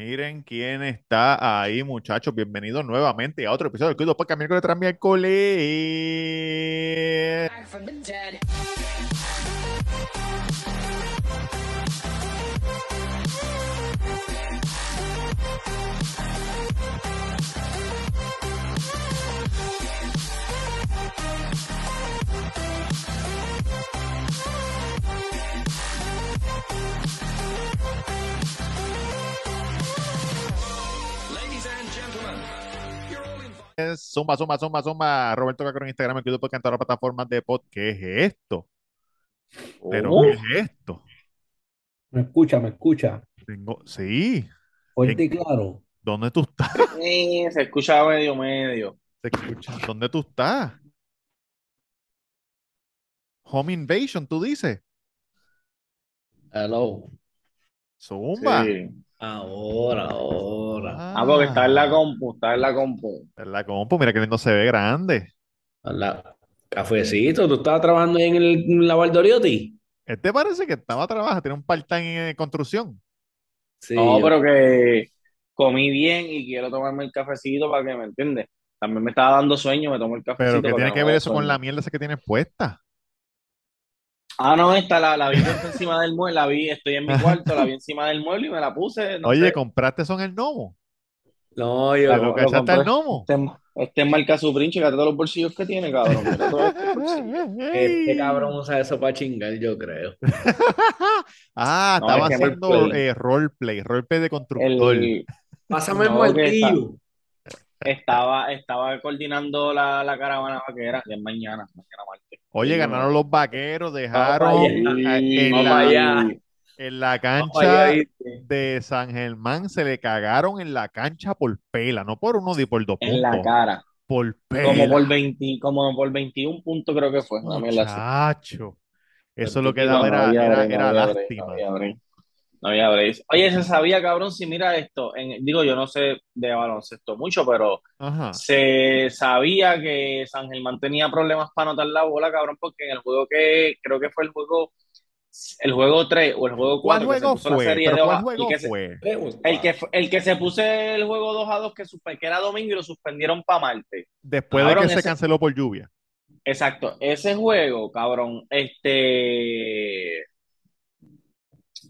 Miren quién está ahí, muchachos. Bienvenidos nuevamente a otro episodio del Cuido Podcast miércoles tras miércoles. Zumba, zumba, zumba, zumba. Roberto Cacro en Instagram, el Cuido Podcast en todas las plataformas de pod. ¿Qué es esto? ¿Pero Oh, qué es esto? me escucha, me escucha. Tengo... Sí. Fuerte y claro. ¿Dónde tú estás? Sí, se escucha medio medio. ¿Se escucha? ¿Dónde tú estás? Home Invasion, tú dices. Hello. Zumba. Sí. Ahora, ahora. Ah, porque está en la compu, está en la compu. En la compu, mira que lindo se ve grande. Hola. Cafecito, ¿tú estabas trabajando en el en la Valdoriotti? Este parece que estaba trabajando, tiene un part-time en construcción. Sí. No, yo- pero que comí bien y quiero tomarme el cafecito para que me entiendes. También me estaba dando sueño, me tomo el Pero cafecito que para tiene que ver eso con la mierda esa que tienes puesta. Ah, no, esta la, la vi encima del mueble, la vi, estoy en mi cuarto, la vi encima del mueble y me la puse, no Oye, sé. ¿compraste son el gnomo? No, yo. La- ¿Te lo lo compré. gnomo? Este, este es marca Supreme, chécate todos los bolsillos que tiene, cabrón. Este cabrón usa eso para chingar, yo creo. Ah, No, estaba es que haciendo roleplay. eh, roleplay, roleplay de constructor. El, Pásame el No, que martillo. Estaba, estaba coordinando la, la caravana vaquera, que es mañana, mañana martes. Oye, ganaron los vaqueros, dejaron en la, en la cancha de San Germán, se le cagaron en la cancha por pela, no por uno ni por dos En la puntos, cara. por Como pela. por 20, como por 21 puntos creo que fue. Muchacho. Eso lo que daba era, era, era lástima. No había break. No había break. Oye, se sabía, cabrón, si mira esto, en- digo, yo no sé de baloncesto mucho, pero Ajá. se sabía que San Germán tenía problemas para anotar la bola, cabrón, porque en el juego que, creo que fue el juego, el juego 3 o el juego ¿Cuál 4 que se puso la fue? serie ¿Pero de cuál juego que se- fue? El que, el que se puso el juego 2 a 2 que, era domingo y lo suspendieron para martes. Después de que se canceló por lluvia. Exacto, ese juego, cabrón, este,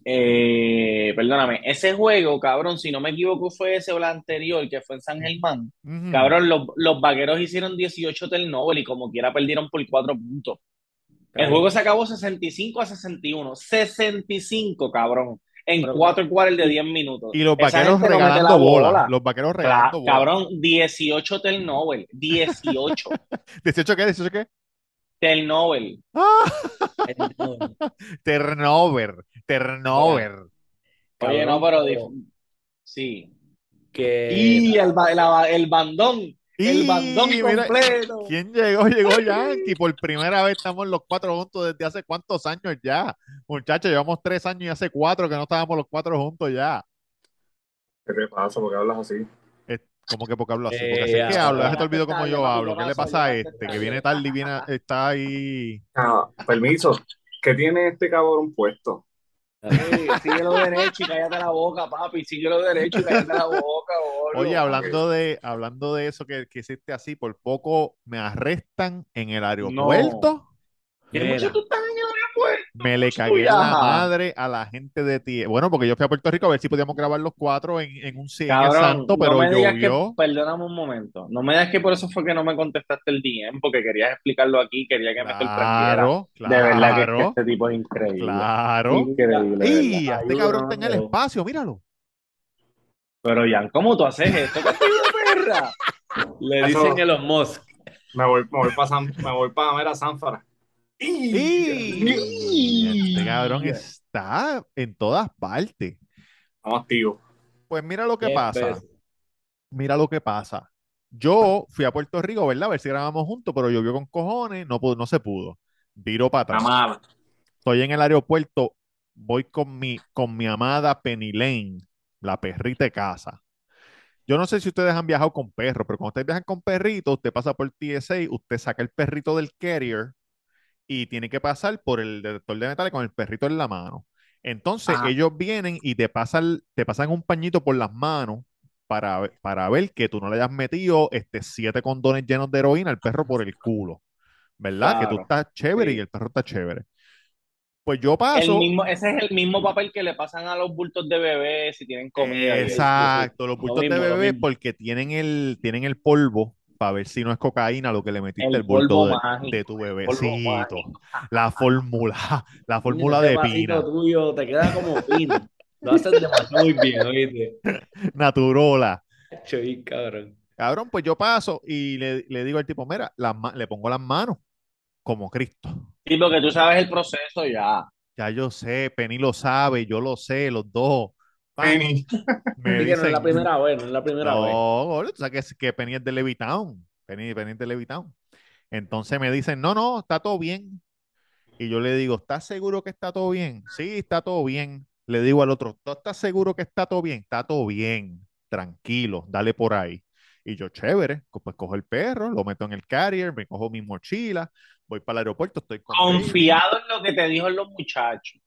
eh, perdóname, ese juego, cabrón, si no me equivoco fue ese o el anterior, que fue en San Germán, Ujú. cabrón, los, los vaqueros hicieron 18 turnover y como quiera perdieron por 4 puntos. El Cabrón. juego se acabó 65 a 61, 65, cabrón, en Pero- 4 quarters de 10 minutos. Y los vaqueros gente no regalando bola. bola. Los vaqueros Cla- regalando bola. cabrón, 18 turnover, 18 ¿18 qué? ¿18 qué? Turnover. No, Turnover. Turnover. Oye, no, pero sí. que Y el, la- el bandón, el Y bandón mira, completo. ¿Quién llegó? Llegó Yankee. Por primera vez estamos los cuatro juntos desde hace cuántos años ya. Muchachos, llevamos tres años y hace cuatro que no estábamos los cuatro juntos ya. ¿Qué te pasa? ¿Por qué hablas así? ¿Cómo que porque hablo así? Eh, Porque es que ya, hablo, ya se te ya olvidó te cómo yo hablo. ¿Qué le pasa a este? Que viene tarde y viene, está ahí. Ah, permiso. ¿Qué tiene este cabrón puesto? Sí, síguelo derecho y cállate la boca, papi. Síguelo derecho y cállate la boca, boludo. Oye, hablando de, hablando de eso que, que hiciste así, por poco me arrestan en el aeropuerto. ¿Qué Mira. mucho tú estás en el aeropuerto? Me le cagué la madre a la gente de ti. Bueno, porque yo fui a Puerto Rico a ver si podíamos grabar los cuatro en, en un Cabrón, santo, no pero me digas que, llovió. perdóname un momento, no me digas que por eso fue que no me contestaste el DM, porque querías explicarlo aquí, quería que me sorprendiera. Claro, De verdad que, es que claro, este tipo es increíble. claro. Increíble, ¡Y! Este cabrón está en el espacio, míralo. Pero Jan, ¿cómo tú haces esto? ¿Qué perra? le dicen Elon Musk. Me voy, me voy para me voy para ver a Sanfara. ¡Y! Este cabrón está en todas partes. Estamos activos. Pues mira lo que Qué pasa. peso. Mira lo que pasa. Yo fui a Puerto Rico, ¿verdad? A ver si grabamos juntos, pero llovió con cojones, no, pudo- no se pudo. Viro para atrás. mala. Estoy en el aeropuerto, voy con mi, con mi amada Penny Lane, la perrita de casa. Yo no sé si ustedes han viajado con perros, pero cuando ustedes viajan con perritos, usted pasa por TSA, usted saca el perrito del carrier y tiene que pasar por el detector de metales con el perrito en la mano. Entonces Ajá. ellos vienen y te pasan, te pasan un pañito por las manos para, ver- para ver que tú no le hayas metido este, siete condones llenos de heroína al perro por el culo. ¿Verdad? Que tú estás chévere sí. y el perro está chévere. Pues yo El paso. mismo, ese es el mismo papel que le pasan a los bultos de bebé si tienen comida. Exacto, los Lo bultos de mismo, lo bebé mismo. porque tienen el, tienen el polvo para ver si no es cocaína lo que le metiste El el bulto de, de tu bebecito. La fórmula, la fórmula de pina, tuyo te queda como pino. Lo haces demasiado muy bien, ¿oíste? naturola. Choy, cabrón. Cabrón, pues yo paso y le, le digo al tipo, mira, las le pongo las manos como Cristo. Sí, porque tú sabes el proceso ya. Ya yo sé, Penny lo sabe, yo lo sé, los dos. Penny. me que no es la dicen, primera vez, no es la primera vez. no, tú sabes que, que Penny es de Levitown. Penny, Penny es de Levitown. Entonces me dicen, no, no, está todo bien. Y yo le digo, ¿estás seguro que está todo bien? Sí, está todo bien. Le digo al otro, ¿tú estás seguro que está todo bien? Está todo bien. Tranquilo, dale por ahí. Y yo, chévere, pues cojo el perro, lo meto en el carrier, me cojo mi mochila, voy para el aeropuerto, estoy Confiado en lo que te dijo los muchachos.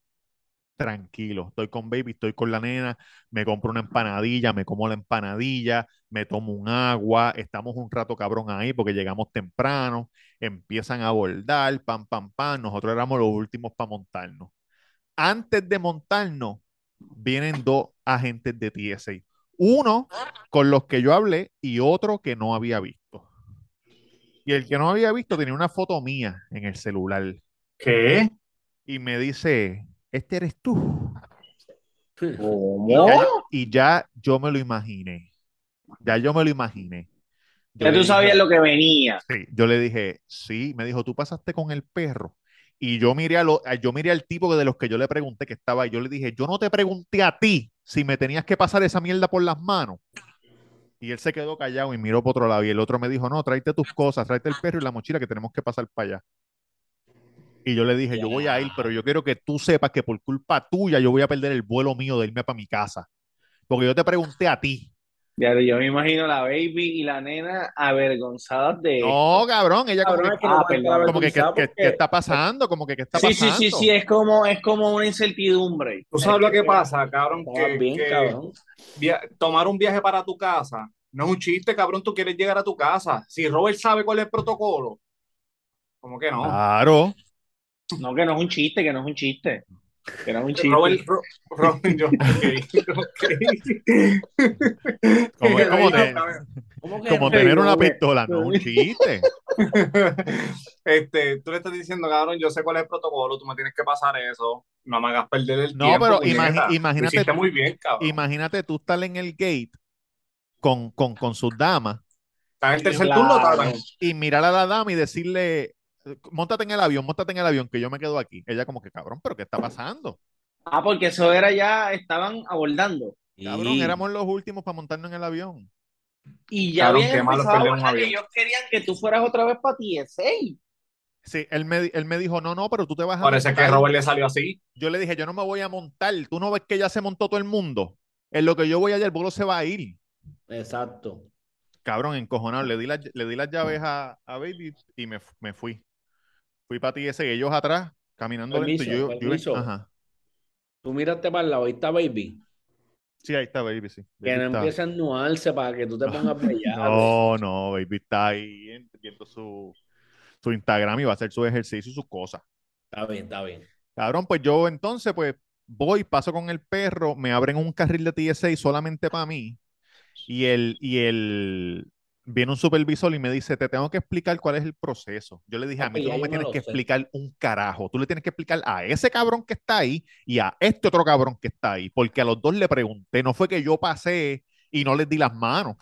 Tranquilo, estoy con Baby, estoy con la nena, me compro una empanadilla, me como la empanadilla, me tomo un agua, estamos un rato cabrón ahí porque llegamos temprano, empiezan a abordar, pam, pam, pam, nosotros éramos los últimos para montarnos. Antes de montarnos, vienen dos agentes de TSA. Uno con los que yo hablé y otro que no había visto. Y el que no había visto tenía una foto mía en el celular ¿Qué? y me dice, este eres tú. Y ¿Cómo? ya yo, y ya yo me lo imaginé. Ya yo me lo imaginé. Yo Ya tú sabías lo que venía. sí, yo le dije, sí, me dijo, tú pasaste con el perro. Y yo miré, a lo- yo miré al tipo de los que yo le pregunté que estaba ahí. Yo le dije, yo no te pregunté a ti si me tenías que pasar esa mierda por las manos. Y él se quedó callado y miró por otro lado. Y el otro me dijo, no, tráete tus cosas, tráete el perro y la mochila que tenemos que pasar para allá. Y yo le dije, yo voy a ir, pero yo quiero que tú sepas que por culpa tuya yo voy a perder el vuelo mío de irme para mi casa. Porque yo te pregunté a ti. Ya, yo me imagino la baby y la nena avergonzadas de No, esto. cabrón, ella como Cabrón, que Ah, perdón. como que, ¿qué, porque- está pasando? Como que, ¿qué está Sí, sí, pasando? sí, sí, es como, es como una incertidumbre. ¿Tú sabes lo que pasa, cabrón? Que, bien, que cabrón. via- tomar un viaje para tu casa no es un chiste, cabrón. Tú quieres llegar a tu casa. Si Robert sabe cuál es el protocolo, ¿cómo que no? Claro. No, que no es un chiste, que no es un chiste. Que no es un chiste. Robert, Ro- Robert, yo, ok, ok. Como, es como, Digo, te- cabrón. ¿Cómo que como no? tener una pistola, no es un chiste. Este, tú le estás diciendo, cabrón, yo sé cuál es el protocolo, tú me tienes que pasar eso. No me hagas perder el No, tiempo. pero imagi- Lo imagínate- hiciste muy bien, cabrón. Imagínate tú estar en el gate con, con, con sus damas Está en el tercer Claro. turno, cabrón. y mirar a la dama y decirle, montate en el avión, montate en el avión, que yo me quedo aquí. Ella como que, cabrón, ¿pero qué está pasando? Ah, porque eso era ya, estaban abordando. Cabrón, éramos los últimos para montarnos en el avión. Y ya Cabrón, habían empezado a avión. ellos querían que tú fueras otra vez para TSA. Sí, él me, él me dijo, no, no, pero tú te vas a Parece que montar. Robert le salió así. Yo le dije, yo no me voy a montar. Tú no ves que ya se montó todo el mundo. En lo que yo voy allá, el vuelo se va a ir. Exacto. Cabrón, encojonado. Le di, las- le di las llaves a, a Baby y me, me fui. Fui para ti ese, ellos atrás, caminando lento. Permiso, yo, yo- permiso. ajá. Tú miraste para el lado, ahí está Baby. Sí, ahí está Baby, sí. Que Baby no está- empiece a anuarse para que tú te pongas bellado. No, no, Baby está ahí en- viendo su, su Instagram y va a hacer su ejercicio y sus cosas. Está bien, está bien. Cabrón, pues yo entonces, pues voy, paso con el perro, me abren un carril de TSA solamente para mí y el, y el, viene un supervisor y me dice, te tengo que explicar cuál es el proceso. Yo le dije, a mí tú no me tienes que sé. explicar un carajo, tú le tienes que explicar a ese cabrón que está ahí y a este otro cabrón que está ahí, porque a los dos le pregunté, no fue que yo pasé y no les di las manos.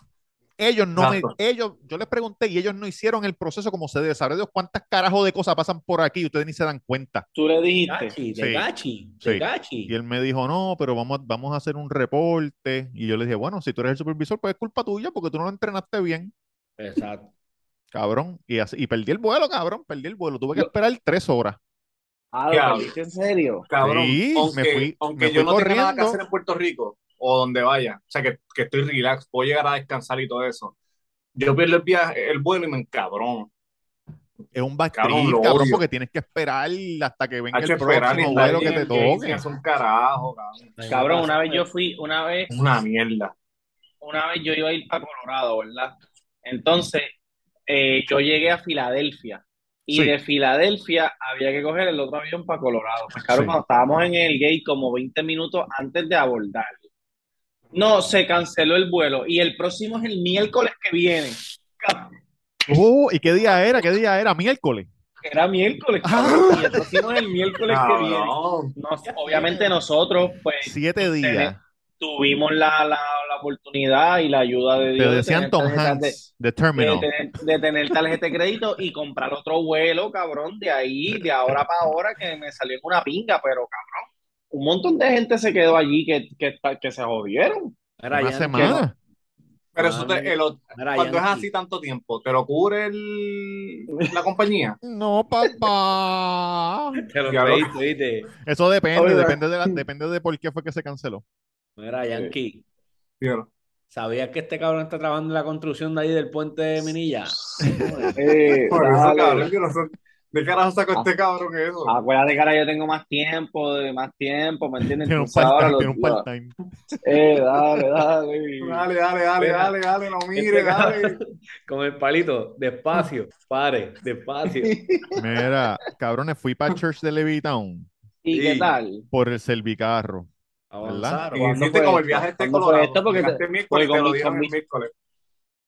Ellos no me, ellos, yo les pregunté y ellos no hicieron el proceso como se debe. Sabré Dios cuántas carajos de cosas pasan por aquí y ustedes ni se dan cuenta. Tú le dijiste. Gachi, Sí. de gachi, Sí. de gachi. Y él me dijo, no, pero vamos, a- vamos a hacer un reporte. Y yo le dije, bueno, si tú eres el supervisor, pues es culpa tuya porque tú no lo entrenaste bien, Exacto. cabrón. Y, así, y perdí el vuelo, cabrón, perdí el vuelo. Tuve que Yo- esperar tres horas. Ah, ¿Qué ¿lo hablas? perdiste en serio? Cabrón, Sí, aunque, me fui- aunque me yo no tenga nada que corriendo. hacer en Puerto Rico o donde vaya, o sea, que, que estoy relax, puedo llegar a descansar y todo eso. Yo pierdo el viaje, el vuelo y me encabrono. Es un Cabrón, lo cabrón, porque tienes que esperar hasta que venga el esperar próximo vuelo que te toque. Es un carajo, cabrón. Cabrón, una vez yo fui, una vez, Una mierda. una vez yo iba a ir para Colorado, ¿verdad? Entonces, eh, yo llegué a Filadelfia y Sí. de Filadelfia había que coger el otro avión para Colorado. Pues, cabrón, Sí. cuando estábamos en el gate como 20 minutos antes de abordar. No, se canceló el vuelo y el próximo es el miércoles que viene. Oh, ¿y qué día era? ¿Qué día era? Miércoles. Era miércoles, Ah. cabrón, y el próximo es el miércoles que viene. Nos- obviamente nosotros, pues, Siete días. tuvimos la, la, la oportunidad y la ayuda de Te Dios de decían tener Tom de- Hanks, de de Terminal. tener, de tener tarjeta de crédito y comprar otro vuelo, cabrón, de ahí, de ahora para ahora, que me salió en una pinga, pero cabrón, un montón de gente se quedó allí que, que, que se jodieron. Mira, Una Yankee, semana. Pero eso te, el- cuando es así tanto tiempo, ¿te lo cubre el, la compañía? No, papá. Te lo. Eso depende, Oiga. depende de, la- depende de por qué fue que se canceló. Mira, Yankee. ¿Sabías que este cabrón está trabajando en la construcción de ahí del puente de Minilla? Eh, Por eso, cabrón, yo no sé. ¿De carajo sacó este cabrón eso? Acuérdate que ahora yo tengo más tiempo, de más tiempo, ¿me entiendes? Tiene un part-time. Eh, dale, dale. Dale, dale, dale, Mira. dale, dale, no mire, Este dale. cabrón, Con el palito, despacio, pare, despacio. Mira, cabrones, fui para Church de Levittown ¿Y qué tal? por el servicarro. Avanzaron. Y ¿Cuándo hiciste como el viaje este ¿Cuándo fue colorado. esto? Porque porque te lo con- el mi- miércoles.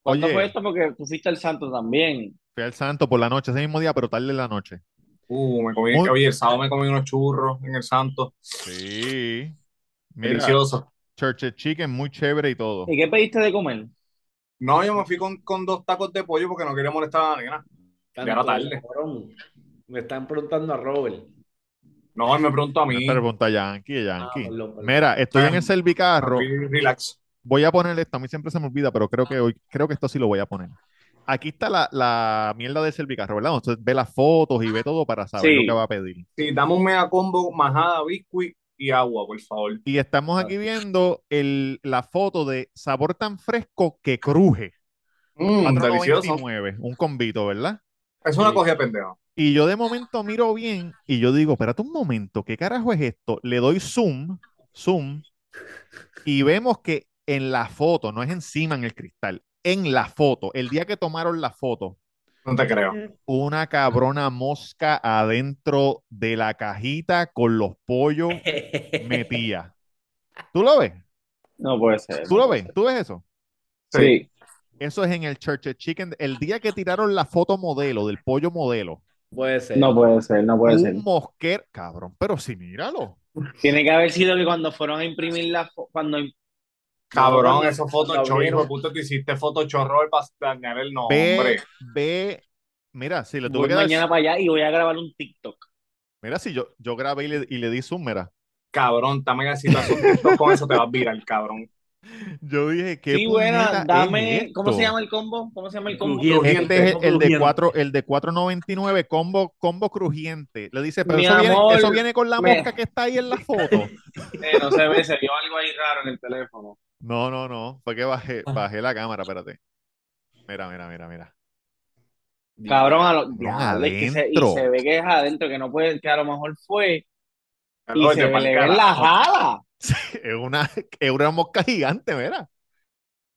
¿Cuándo Oye. fue esto? Porque tú fuiste al Santo también. Fui al Santo por la noche, ese mismo día, pero tarde en la noche. Uh, me comí, Muy- oye, el sábado me comí unos churros en el Santo. Sí. Mira, Delicioso. Church Chicken, muy chévere y todo. ¿Y qué pediste de comer? No, yo me fui con, con dos tacos de pollo porque no quería molestar a la nena. Ya era tarde. Me están preguntando a Robert. No, él me preguntó a mí. Pregunta a Yankee, a Ah, Yankee. perdón, perdón. Mira, estoy en el servicarro. Relax. Voy a poner esto, a mí siempre se me olvida, pero creo que hoy, creo que esto sí lo voy a poner. Aquí está la, la mierda del servicarro, ¿verdad? Entonces ve las fotos y ve todo para saber Sí. lo que va a pedir. Sí, dame un mega combo, majada, biscuit y agua, por favor. Y estamos aquí viendo el, la foto de sabor tan fresco que cruje. Mmm, delicioso. 4.99, un combito, ¿verdad? Es una Sí. cogida pendeja. Y yo de momento miro bien y yo digo, espérate un momento, ¿qué carajo es esto? Le doy zoom, zoom, y vemos que en la foto, no es encima en el cristal, en la foto, el día que tomaron la foto, No te creo. una cabrona mosca adentro de la cajita con los pollos metía. ¿Tú lo ves? No puede ser. ¿Tú lo ves? ¿Tú ves eso? Sí. Eso es en el Church Chicken. El día que tiraron la foto modelo del pollo modelo, Puede ser. No puede ser, no puede ser. un mosquero, cabrón, pero sí, míralo. Tiene que haber sido que cuando fueron a imprimir la cuando Cabrón, No, esos Photoshop, hijo de puta, tú hiciste Photoshop para dañar el nombre. ve, mira, si le tuve voy que dar, mañana para allá y voy a grabar un TikTok. mira, si yo, yo grabé y le, y le di zoom, mira. Cabrón, está mega situación. Con eso te vas a virar, cabrón. Yo dije, ¿qué Sí, buena, dame, es ¿cómo se llama el combo? ¿Cómo se llama el combo? Crujiente. Este es el, el de Crujiente. 4, el de 4.99 combo, combo crujiente. Le dice, pero eso viene, eso viene con la me- mosca que está ahí en la foto. Eh, no se ve, se vio algo ahí raro en el teléfono. No, no, no. Fue que bajé, bajé la cámara, espérate. Mira, mira, mira, mira. Cabrón, a lo, diablo, es que se, y se ve que es adentro, que no puede, que a lo mejor fue, y se ve, le ven la jala. Es una, es una mosca gigante, mira.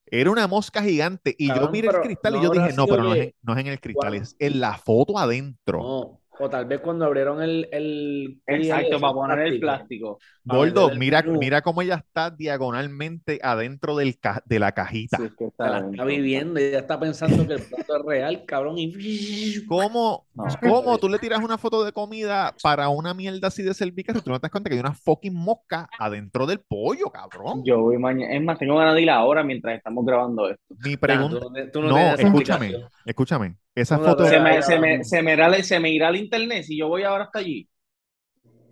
Era una mosca gigante. Y yo miré el cristal no y yo dije, no, pero no es, en, no es en el cristal, es en la foto adentro. No. O tal vez cuando abrieron el. el Exacto, el para poner el plástico. Gordo, el mira, mira cómo ella está diagonalmente adentro del ca- de la cajita. Sí, es que está la está viviendo y ya está pensando que el plato es real, cabrón. Y. ¿Cómo, No. cómo tú le tiras una foto de comida para una mierda así de cervical y tú no te das cuenta que hay una fucking mosca adentro del pollo, cabrón? Yo voy mañana, es más, tengo ganas de ir ahora mientras estamos grabando esto. Mi pregunta. tú no, tú no No, tienes esa escúchame, escúchame. Esa No foto. Se me, se me, se me irá, se me irá el internet si yo voy ahora hasta allí.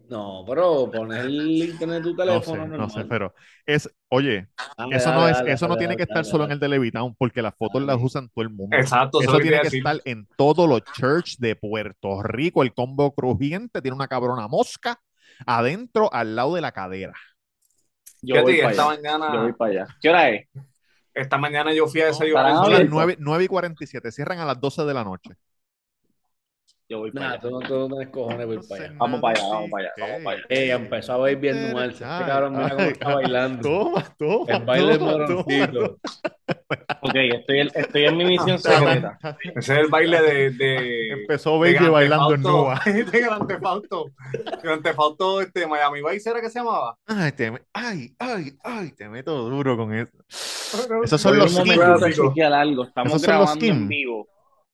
No, pero pones el internet de tu No sé, teléfono no sé, normal. pero es, oye, Dale, eso no dale, es, dale, eso no dale, tiene dale, que estar dale, solo en el de Levitown, porque las fotos las usan todo el mundo. Exacto, Eso eso tiene que decir. estar en todos los church de Puerto Rico. El combo crujiente tiene una cabrona mosca adentro al lado de la cadera. Yo voy para esta allá. Yo voy mañana, para allá. ¿Qué hora es? Esta mañana yo fui a desayunar Son Ah, las bien. centro. 9, 9 y 47, cierran a las 12 de la noche. Yo voy para Nah, allá. tú no, tú no tienes cojones ir No para allá. Vamos para allá, vamos para allá, vamos para allá. Ey, empezó a ver bien nuance. Este cabrón, mira cómo está bailando. Toma, toma, El baile toma, moroncito. Ok, estoy, en- estoy en mi misión secreta. Ese es el baile de. de Empezó Grand bailando en. Nua. De Grand Theft Auto. Grand Theft Auto, este, Miami Vice era que se llamaba. Ay, te ay, ay, ay, te meto duro con eso. Esos son Voy los skins. algo. Estamos Esos son los grabando en skins. vivo.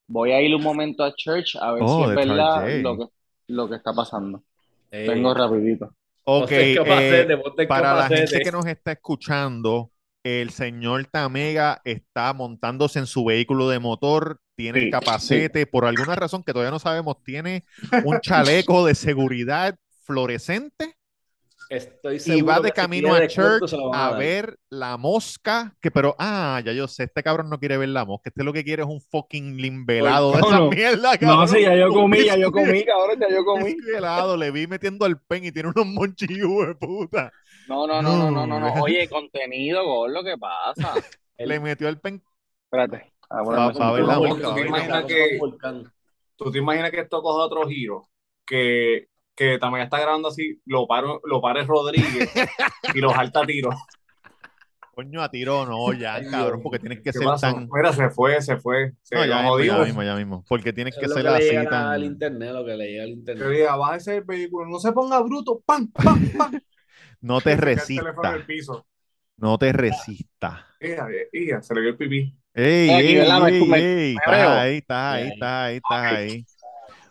Voy a ir un momento a church a ver Oh, si es de verdad lo que, lo que está pasando. Ey, Vengo rapidito. Ok, eh, para la gente que nos está escuchando, el señor Tamega está montándose en su vehículo de motor, tiene el Sí, capacete, por alguna razón que todavía no sabemos, tiene un chaleco de seguridad fluorescente Estoy y va de camino a church a ver la mosca, que pero, ah, ya yo sé, este cabrón no quiere ver la mosca, este lo que quiere es un fucking limbelado de esa no. mierda, cabrón. No, sí, ya yo comí, ya yo comí, cabrón, ya yo comí. helado, le vi metiendo el pen y tiene unos monchillos de puta. No, no, no, no, no, no, no. Oye, contenido, gol, lo que pasa. Le metió el pen. Espérate. Ah, Va- bueno, va a ver la mosca, ¿Tú va a te ver la imaginas mosca. que, tú te imaginas que esto coge otro giro? Que, que también está grabando así, lo paro, lo pare Rodríguez y los alta tiros. Coño, a tiro no, ya, Ay, cabrón, porque tienes que ¿Qué ser pasó? tan. Mira, se fue, se fue. Se No, ya mismo, ya jodió. mismo, ya mismo. Porque tienes que ser que le así llega al tan. internet, lo que le llega al Que internet. diga, bájese el vehículo, no se ponga bruto, pam, pam, pam. No te resistas. No te resistas. Se le vio el pipí. Ey, ey, ey, ey, veo. ahí, estás ahí, Ahí. estás ahí, estás ahí.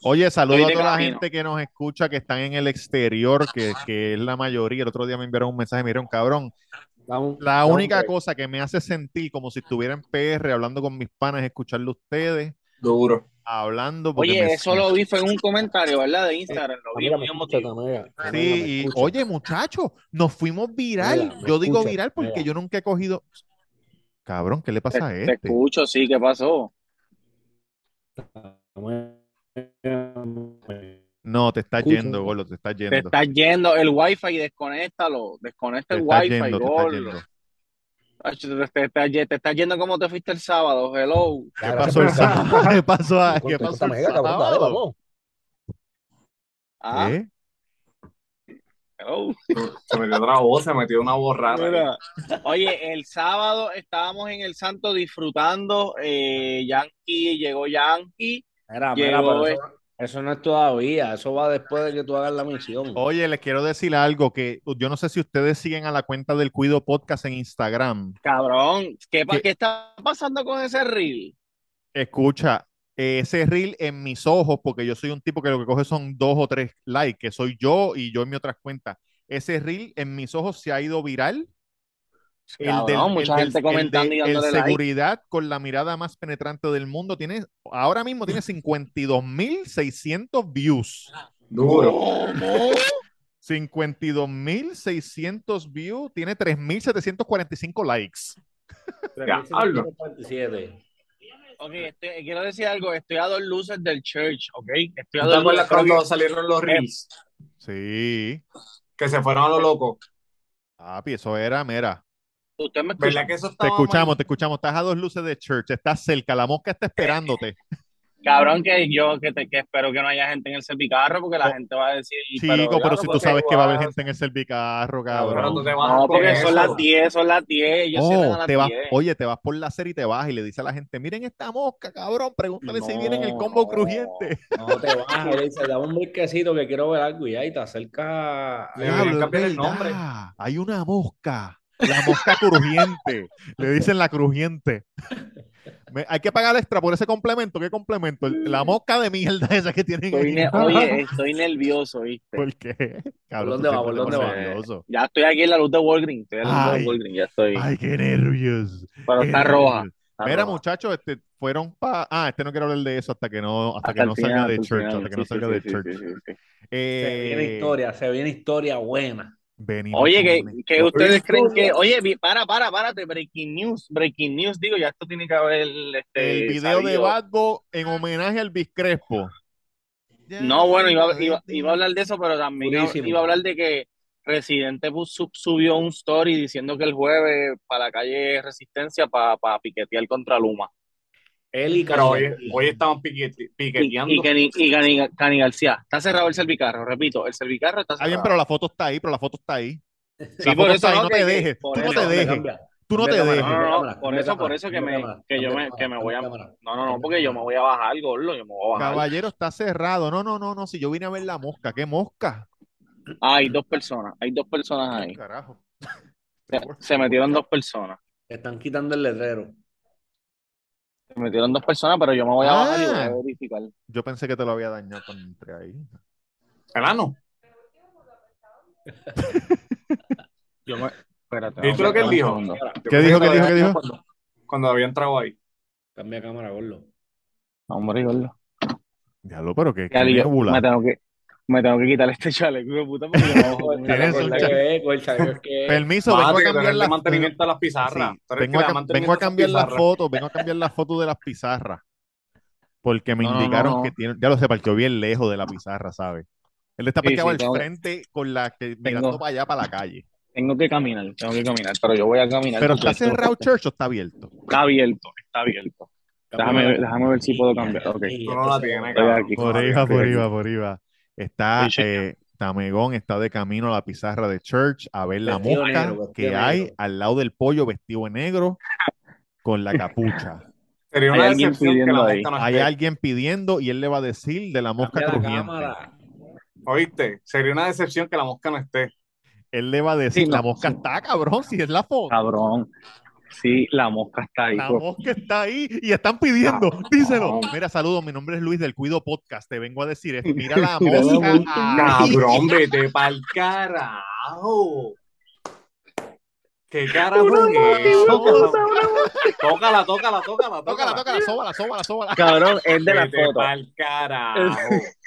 Oye, saludo a toda la gente que nos escucha, que están en el exterior, que, que es la mayoría. El otro día me enviaron un mensaje, me dijeron, cabrón, la única cosa que me hace sentir como si estuviera en PR hablando con mis panas es escucharlo a ustedes, Duro. hablando. Oye, me- eso lo vi fue en un comentario, ¿verdad? De Instagram. Lo vi escucha, Sí, me y oye, muchachos, nos fuimos viral. Mira, Yo digo escucha, viral porque mira. yo nunca he cogido. Cabrón, ¿qué le Te, pasa a te este? escucho, sí, ¿qué pasó? No, te estás yendo, Golo, te estás Te yendo. estás yendo el wifi, desconéctalo. Desconecta Te el estás wifi, yendo, te estás gol. yendo. Ay, Te, te- te estás ye- te estás yendo como te fuiste el sábado, hello. ¿Qué pasó el sábado? ¿Qué pasó, ¿Qué pasó el sábado? Ah. Se metió otra voz, se metió una voz rara. Mira, Oye, el sábado estábamos en el Santo disfrutando. Eh, Yankee, llegó Yankee. Mira, mira, pero el- eso, eso no es todavía, eso va después de que tú hagas la misión. Oye, les quiero decir algo que yo no sé si ustedes siguen a la cuenta del Cuido Podcast en Instagram. Cabrón, ¿qué, pa- ¿Qué? ¿qué está pasando con ese reel? Escucha, eh, ese reel en mis ojos, porque yo soy un tipo que lo que coge son dos o tres likes, que soy yo y yo en mi otras cuentas. Ese reel en mis ojos se ha ido viral. El Cabrón, del- el mucha del- gente el comentando de- y el dándole like. seguridad con la mirada más penetrante del mundo tiene, ahora mismo tiene 52.600 views. Duro. ¿Cómo? 52.600 views, tiene 3.745 likes. Ya, hablo. 47. Ok, estoy- quiero decir algo. Estoy a dos luces del church, ¿ok? Estoy a ¿Tú te dos luces. cuando salieron los reels? Sí, Que se fueron a lo loco. papi, eso era, mira. Usted me ¿Verdad escucha. que eso Te escuchamos, mal? te escuchamos. Estás a dos luces de church, estás cerca, la mosca está esperándote. Cabrón, que yo que, te, que espero que no haya gente en el servicarro porque la Oh, gente va a decir. Chico, pero, claro, si tú sabes que va a haber gente en el servicarro, cabrón. No, porque son las 10, son las 10. Ellos a Oh, las te vas, 10. oye, te vas por la serie y te vas y le dice a la gente, miren esta mosca, cabrón, pregúntale si viene en el No, combo no. crujiente. No te vas, le dice, dame un brisquecito que quiero ver algo y ahí te acerca. Le cambiar el nombre. Hay una mosca, la mosca crujiente. Le dicen la crujiente. Me- hay que pagar extra por ese complemento. ¿Qué complemento? El- la mosca de mierda esa que tienen Estoy ne- oye, estoy nervioso, ¿viste? ¿Por qué? Cabrón, dónde va? ¿Por siempre te dónde va? nervioso. Ya estoy aquí en la luz de Walgreens. Estoy en la luz Ay. de Walgreens, ya estoy. Ay, qué nervios. Pero qué está roja. nervios. está Mira, roja. muchachos, este, fueron para. Ah, este no quiero hablar de eso hasta que no, hasta, Hasta que no final, salga de church. final. Hasta que no salga sí, de sí, church. sí, sí, sí. Eh, Se viene historia, se viene historia buena. Venimos Oye, que, que ustedes creen que, oye, para, para, párate, breaking news, breaking news, digo, ya esto tiene que haber este, El video de. Badbo en homenaje al Biscrespo. No, bueno, iba, iba, iba a hablar de eso, pero también iba, a hablar de que Residente sub- subió un story diciendo que el jueves para la calle Resistencia para piquetear contra Luma. Él y Pero hoy, Cani- hoy estamos piquete- Y, piqueteando. y Cani, y Cani- Cani García. Está cerrado el servicarro, repito, el servicarro está Está bien, cerrado. pero la foto está ahí, pero la foto está ahí. Sí, la por foto eso está ahí, no, te dejes. Tú no te dejes. Tú no te dejes. No, no, por eso, por eso que me, que yo me, que me voy a, no, no, no, porque yo me voy a bajar, gordo, yo me voy a bajar. Caballero, está cerrado. No, no, no, no. Si yo vine a ver la mosca, ¿qué mosca? Ah, hay dos personas, hay dos personas ahí. Carajo. Se, se metieron dos personas, Están quitando el letrero. Se metieron dos personas, pero yo me voy a bajar y voy a Ah. verificar. Yo pensé que te lo había dañado cuando entré ahí. El ano. Yo me, espérate. ¿Viste lo que él dijo? ¿Qué dijo, que qué dijo, qué dijo? Cuando, cuando había entrado ahí. Cambia cámara, gordo. Hombre, gordo. Diablo, pero que, Ya, yo nebula. me tengo que, me tengo que quitar este chaleco, puta, porque que... Permiso, vengo a cambiar el la mantenimiento de las pizarras. Vengo, a, cambiar las fotos, vengo a cambiar las fotos de las pizarras. Porque me No, no, no, indicaron no. que tiene, ya lo sé, partió bien lejos de la pizarra, ¿sabes? Él está parqueado sí, al tengo- frente con la que mirando para allá, para la calle. Tengo que caminar, tengo que caminar, pero yo voy a caminar. Pero está cerrado Church o está abierto. Está abierto, está abierto. Déjame ver- déjame ver si puedo cambiar. Ok. Tú no la tienes, Estoy cabrón. aquí. Por No, arriba, por arriba, por arriba. Está Sí, eh, Tamegón, está de camino a la pizarra de Church a ver la Vestido mosca negro, que hay negro. al lado del pollo vestido de negro con la capucha. Sería Hay una alguien decepción que la pidiendo no Hay alguien pidiendo y él le va a decir de la mosca la crujiente. cámara. ¿Oíste? Sería una decepción que la mosca no esté. Él le va a decir, Sí, la mosca sí. está, cabrón, si es la foto. Cabrón. Sí, la mosca está ahí. La pues. mosca está ahí y están pidiendo. Díselo. Cabrón. Mira, saludos. Mi nombre es Luis del Cuido Podcast. Te vengo a decir esto. Mira la mosca. Cabrón, vete pa'l carajo. ¿Qué carajo es eso? Tócala, tócala, tócala, Tócala, tócala. tócala, sóbala, sóbala, sóbala. Cabrón, es de la Vete foto. pa'l carajo.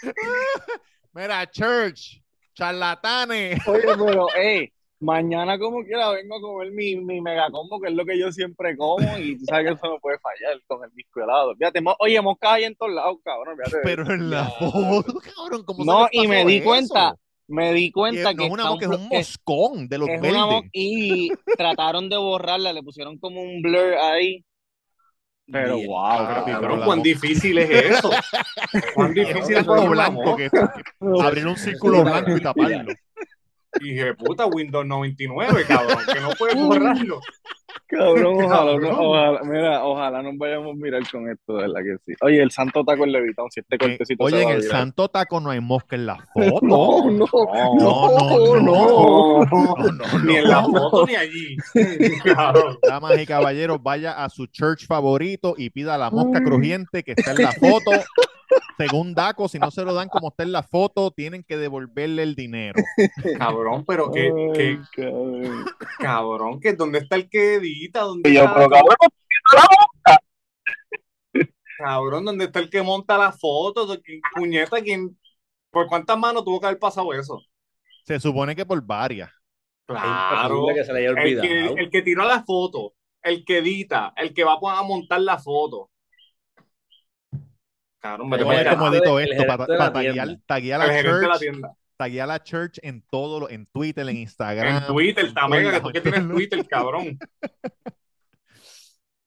Mira, Church, charlatanes. Oye, pero, eh, mañana como quiera vengo a comer mi, mi mega combo, que es lo que yo siempre como, y tú sabes que eso no puede fallar con el disco helado. Fíjate, mo- oye, mosca hay en todos lados, cabrón. fíjate. Pero en la foto, cabrón, ¿cómo se No, les y me di eso? cuenta, me di cuenta no que es una mosca, es un moscón de los es verdes. y trataron de borrarla, le pusieron como un blur ahí. Pero Bien. wow, cabrón. Cabrón, cuán difícil es eso. Cuán difícil es una blanco que, que- abrir un círculo blanco y taparlo. Dije, puta, Windows 99, cabrón, que no puedes borrarlo. Cabrón, ojalá, Cabrón. no- ojalá, mira, ojalá nos vayamos a mirar con esto, de verdad que sí. Oye, el santo taco en Levitón, si este Eh, cortecito oye, se en va el virar. santo taco no hay mosca en la foto. No, no, no, no, no. no. No, no, Ni en la foto ni allí. Cabrón. Damas y caballeros, vaya a su church favorito y pida la mosca crujiente que está en la foto. Según Daco, si no se lo dan como está en la foto, tienen que devolverle el dinero. Cabrón, pero que, cabrón. cabrón, que ¿dónde está el que edita? ¿Dónde Y yo, está, pero cabrón, cabrón, ¿dónde está el que monta la foto? ¿Quién- Puñeta, ¿quién? ¿Por cuántas manos tuvo que haber pasado eso? Se supone que por varias. Claro. imposible que se le haya El que, el que tiró la foto, el que edita, el que va a montar la foto. Cabrón, voy a El esto para la taguear, El la church, tienda. taguear a church en todo, lo- en Twitter, en Instagram. En Twitter, Tamega, que tú que tienes Twitter. Twitter, cabrón.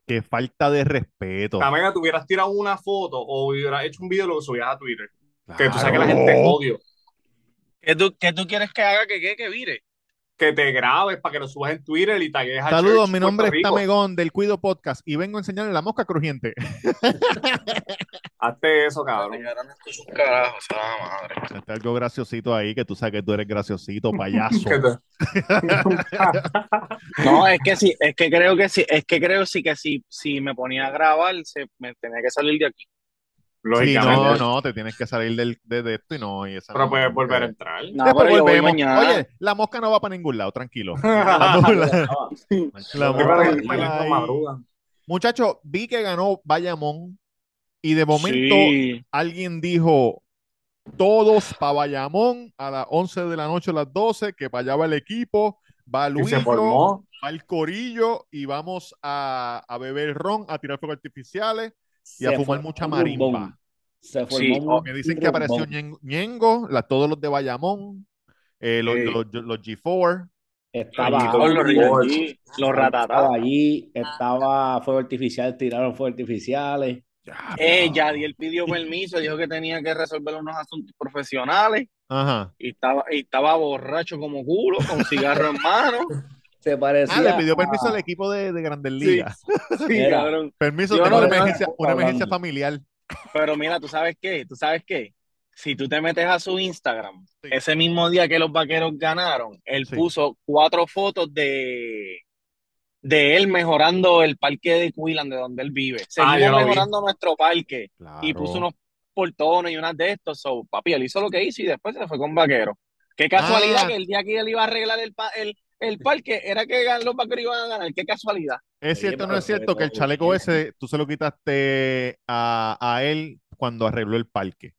Qué falta de respeto. Tamega, tú hubieras tirado una foto o hubieras hecho un video y lo subías a Twitter. Que tú sabes que la gente odio. ¿Qué tú, ¿Qué tú quieres que haga que, que, que vire? Que te grabes para que lo subas en Twitter y tagues a Saludos, Church mi nombre Puerto es Rico. Tamegón del Cuido Podcast y vengo a enseñarle la mosca crujiente. Hazte eso, cabrón. Carajo, la madre. Está algo graciosito ahí, que tú sabes que tú eres graciosito, payaso. No, es que sí, es que creo que sí, es que creo sí que si, si me ponía a grabar, se, me tenía que salir de aquí. Sí, no, no, te tienes que salir del, de, de esto y no. Y esa Pero no, puedes volver a entrar. No, Después pero yo voy volvemos. mañana. Oye, la mosca no va para ningún lado, tranquilo. La- mosca. Muchachos, vi que ganó Bayamón y de momento Sí. alguien dijo todos para Bayamón a las 11 de la noche a las 12, que para allá va el equipo, va Luis, va el corillo y vamos a, a beber ron, a tirar fuegos artificiales y a Se fumar mucha marimba. rumbón. Se formó Sí, un Me dicen que apareció Ñengo, la- todos los de Bayamón, eh, los, Sí. los, los G4. Estaba los los estaba allí, estaba fuego artificial, tiraron fuegos artificiales. Ya, Eh, Yadiel pidió permiso, dijo que tenía que resolver unos asuntos profesionales Ajá. y estaba, y estaba borracho como culo, con cigarro en mano. Se parecía. Ah, le pidió a- permiso al equipo de, de Grandes. Ligas. Sí, cabrón. Permiso, tengo no- una emergencia, una emergencia familiar. Pero mira, ¿tú sabes qué? ¿Tú sabes qué? Si tú te metes a su Instagram, Sí. ese mismo día que los vaqueros ganaron, él Sí. puso cuatro fotos de, de él mejorando el parque de Quillan, de donde él vive. Seguimos Ah, vi. mejorando nuestro parque. Y puso unos portones y unas de estos. So, papi, él hizo lo que hizo y después se fue con vaqueros. Qué casualidad Ah. que el día que él iba a arreglar el, el, el parque era que los vaqueros iban a ganar. Qué casualidad. ¿Es cierto o no es cierto que el chaleco ese tú se lo quitaste a, a él cuando arregló el parque?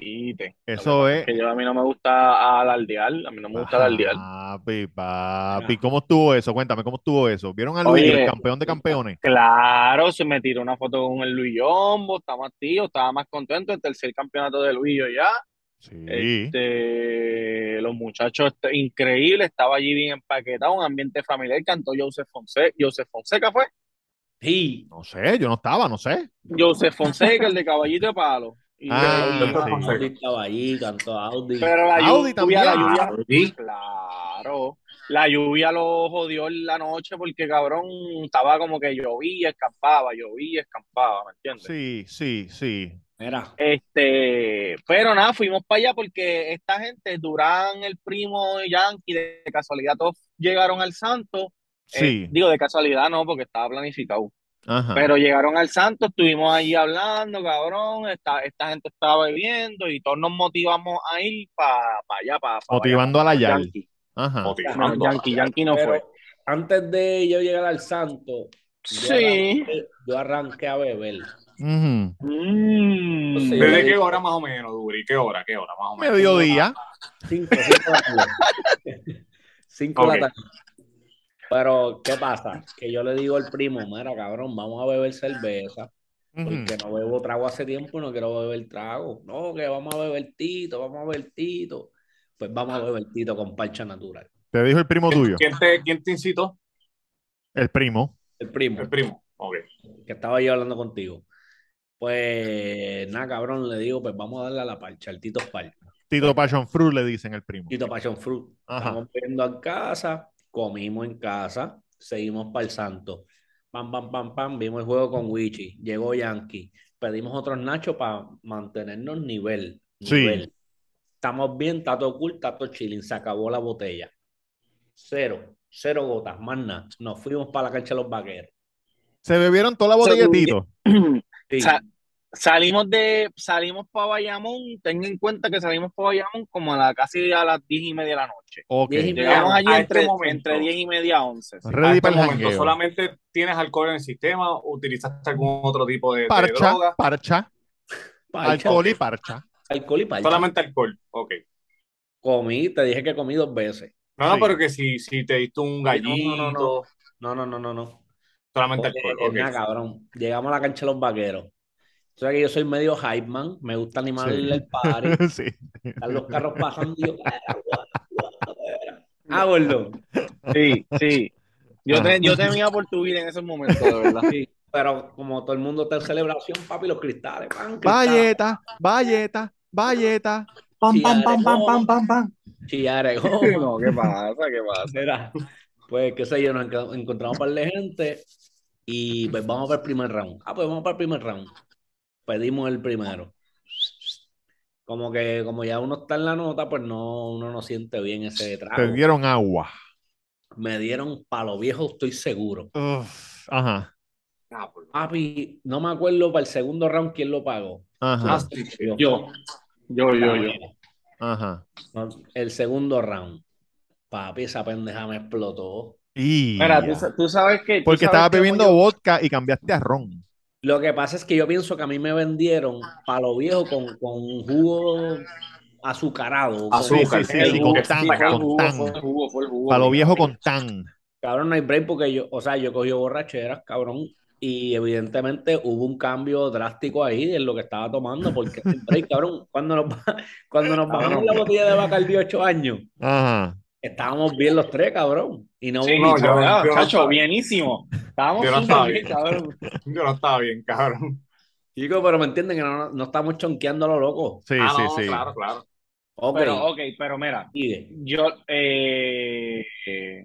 Y te, Eso es- que yo a mí no me gusta alardear, a mí no me gusta alardear. Papi, papi, ¿cómo estuvo eso? Cuéntame, ¿cómo estuvo eso? ¿Vieron a Luis, Oye. el campeón de campeones? Claro, se me tiró una foto con el Luis Yombo, estaba más tío, estaba más contento, el tercer campeonato de Luis ya. Sí. Este, los muchachos, este, increíble, estaba allí bien empaquetado, un ambiente familiar, cantó Joseph Fonseca, Joseph Fonseca fue, Sí. No sé, yo no estaba, no sé. Joseph Fonseca, el de Caballito de Palo. Y- Ah, sí. Audi estaba allí, cantó Audi. pero la Audi lluvia, la también. lluvia, Sí. claro, la lluvia lo jodió en la noche porque cabrón, estaba como que llovía, escampaba, llovía, escampaba, ¿me entiendes? Sí, sí, sí. Mira, Este, pero nada, fuimos para allá porque esta gente, Durán, el primo Yankee, de casualidad todos llegaron al Santo. Eh, Sí. digo, de casualidad no, porque estaba planificado. Ajá. Pero llegaron al Santo, estuvimos allí hablando, cabrón. Esta, esta gente estaba bebiendo y todos nos motivamos a ir para allá, para Motivando a la Yal. Yankee. Ajá. No. Yankee, Yankee no pero fue. antes de yo llegar al Santo, yo Sí. arranqué, yo arranqué a beber. Ujú. Mm. Sí. ¿Desde qué hora más o menos, Duri? ¿Qué hora? ¿Qué hora más o menos? Mediodía. Cinco, cinco de la tarde. Cinco de la tarde. Pero, ¿qué pasa? Que yo le digo al primo, mira, cabrón, vamos a beber cerveza. Porque no bebo trago hace tiempo y no quiero beber trago. No, que vamos a beber tito, vamos a beber tito. Pues vamos a beber tito con parcha natural. Te dijo el primo tuyo. ¿Quién te, quién te incitó? El primo. El primo, El primo. Ok. que estaba yo hablando contigo. Pues, nada, cabrón, le digo, pues vamos a darle a la parcha, el tito parcha. Tito Passion Fruit le dicen el primo. Tito Passion Fruit. Ajá. Estamos viendo en casa, comimos en casa, seguimos para el santo. Pam, pam, pam, pam, vimos el juego con Wichi, llegó Yankee, pedimos otros nachos para mantenernos nivel, Sí. nivel. Estamos bien, todo cool, todo chilling, se acabó la botella. Cero, cero gotas, más nada. Nos fuimos para la cancha de los vaqueros. Se bebieron toda la botella de Sí. Tito. Sí. Sa- salimos de, salimos para Bayamón, ten en cuenta que salimos para Bayamón como a la, casi a las diez y media de la noche. Ok. Diez y media. Llegamos allí a entre, este entre diez y media a once. sí. A Ready este para el momento, jangueo. ¿solamente tienes alcohol en el sistema o utilizaste algún otro tipo de, de Parcha, droga? parcha, Parcha, alcohol y parcha. alcohol y parcha. Solamente alcohol. Ok. Comí, te dije que comí dos veces. No, no, Sí. pero que si, si te diste un gallito, no, no, No, no, no, no, no. Solamente Porque, alcohol. ok. nada, cabrón. Llegamos a la cancha de los vaqueros. O sea que yo soy medio hype man, me gusta animar Sí. el party, sí. están los carros pasando y yo, "Ah, guau, guau, guau". ah, gordo. Sí, sí. Yo, te- yo temía por tu vida en esos momentos, de verdad. Sí, pero como todo el mundo está en celebración, papi, los cristales, pan, cristales, Valleta, valleta, valleta. Pam, pam, pam, pam, pam, pam, pam. chillares, No, ¿qué pasa? ¿Qué pasa? Mira, pues qué sé yo, nos encontramos un par de gente y pues vamos para el primer round. Ah, pues vamos para el primer round. Pedimos el primero. Como que como ya uno está en la nota, pues no, uno no siente bien ese Te trago. dieron agua. Me dieron palo viejo, estoy seguro. Uf, Ajá, Ah, por- Papi, no me acuerdo para el segundo round quién lo pagó. ajá, Ah. Yo, yo, yo, yo. ajá. El segundo round. Papi, esa pendeja me explotó. Y Mira, tú, sa- tú sabes que. tú porque sabes estabas bebiendo yo- vodka y cambiaste a ron. Lo que pasa es que yo pienso que a mí me vendieron palo viejo con, con jugo azucarado. Azúcar, sí, sí, sí, con sí, tan, con tan. fue el jugo, fue el jugo. Para lo viejo con tan. Cabrón, no hay break porque yo, o sea, yo cogí borracheras, cabrón, y evidentemente hubo un cambio drástico ahí en lo que estaba tomando, porque break, cabrón, cuando nos, cuando nos bajamos la botella de Bacardi de 8 años, Ajá. Estábamos bien los tres, cabrón, y no Sí, hubo no, yo- yo- chacho, bienísimo. Estábamos Yo no súper estaba bien, bien. cabrón. Yo no estaba bien, cabrón. Chicos, pero me entienden que no, no estamos chonqueando a lo loco. Sí, ah, sí, no, sí. claro, claro. Ok. Pero, ok, pero mira, yo, eh, eh,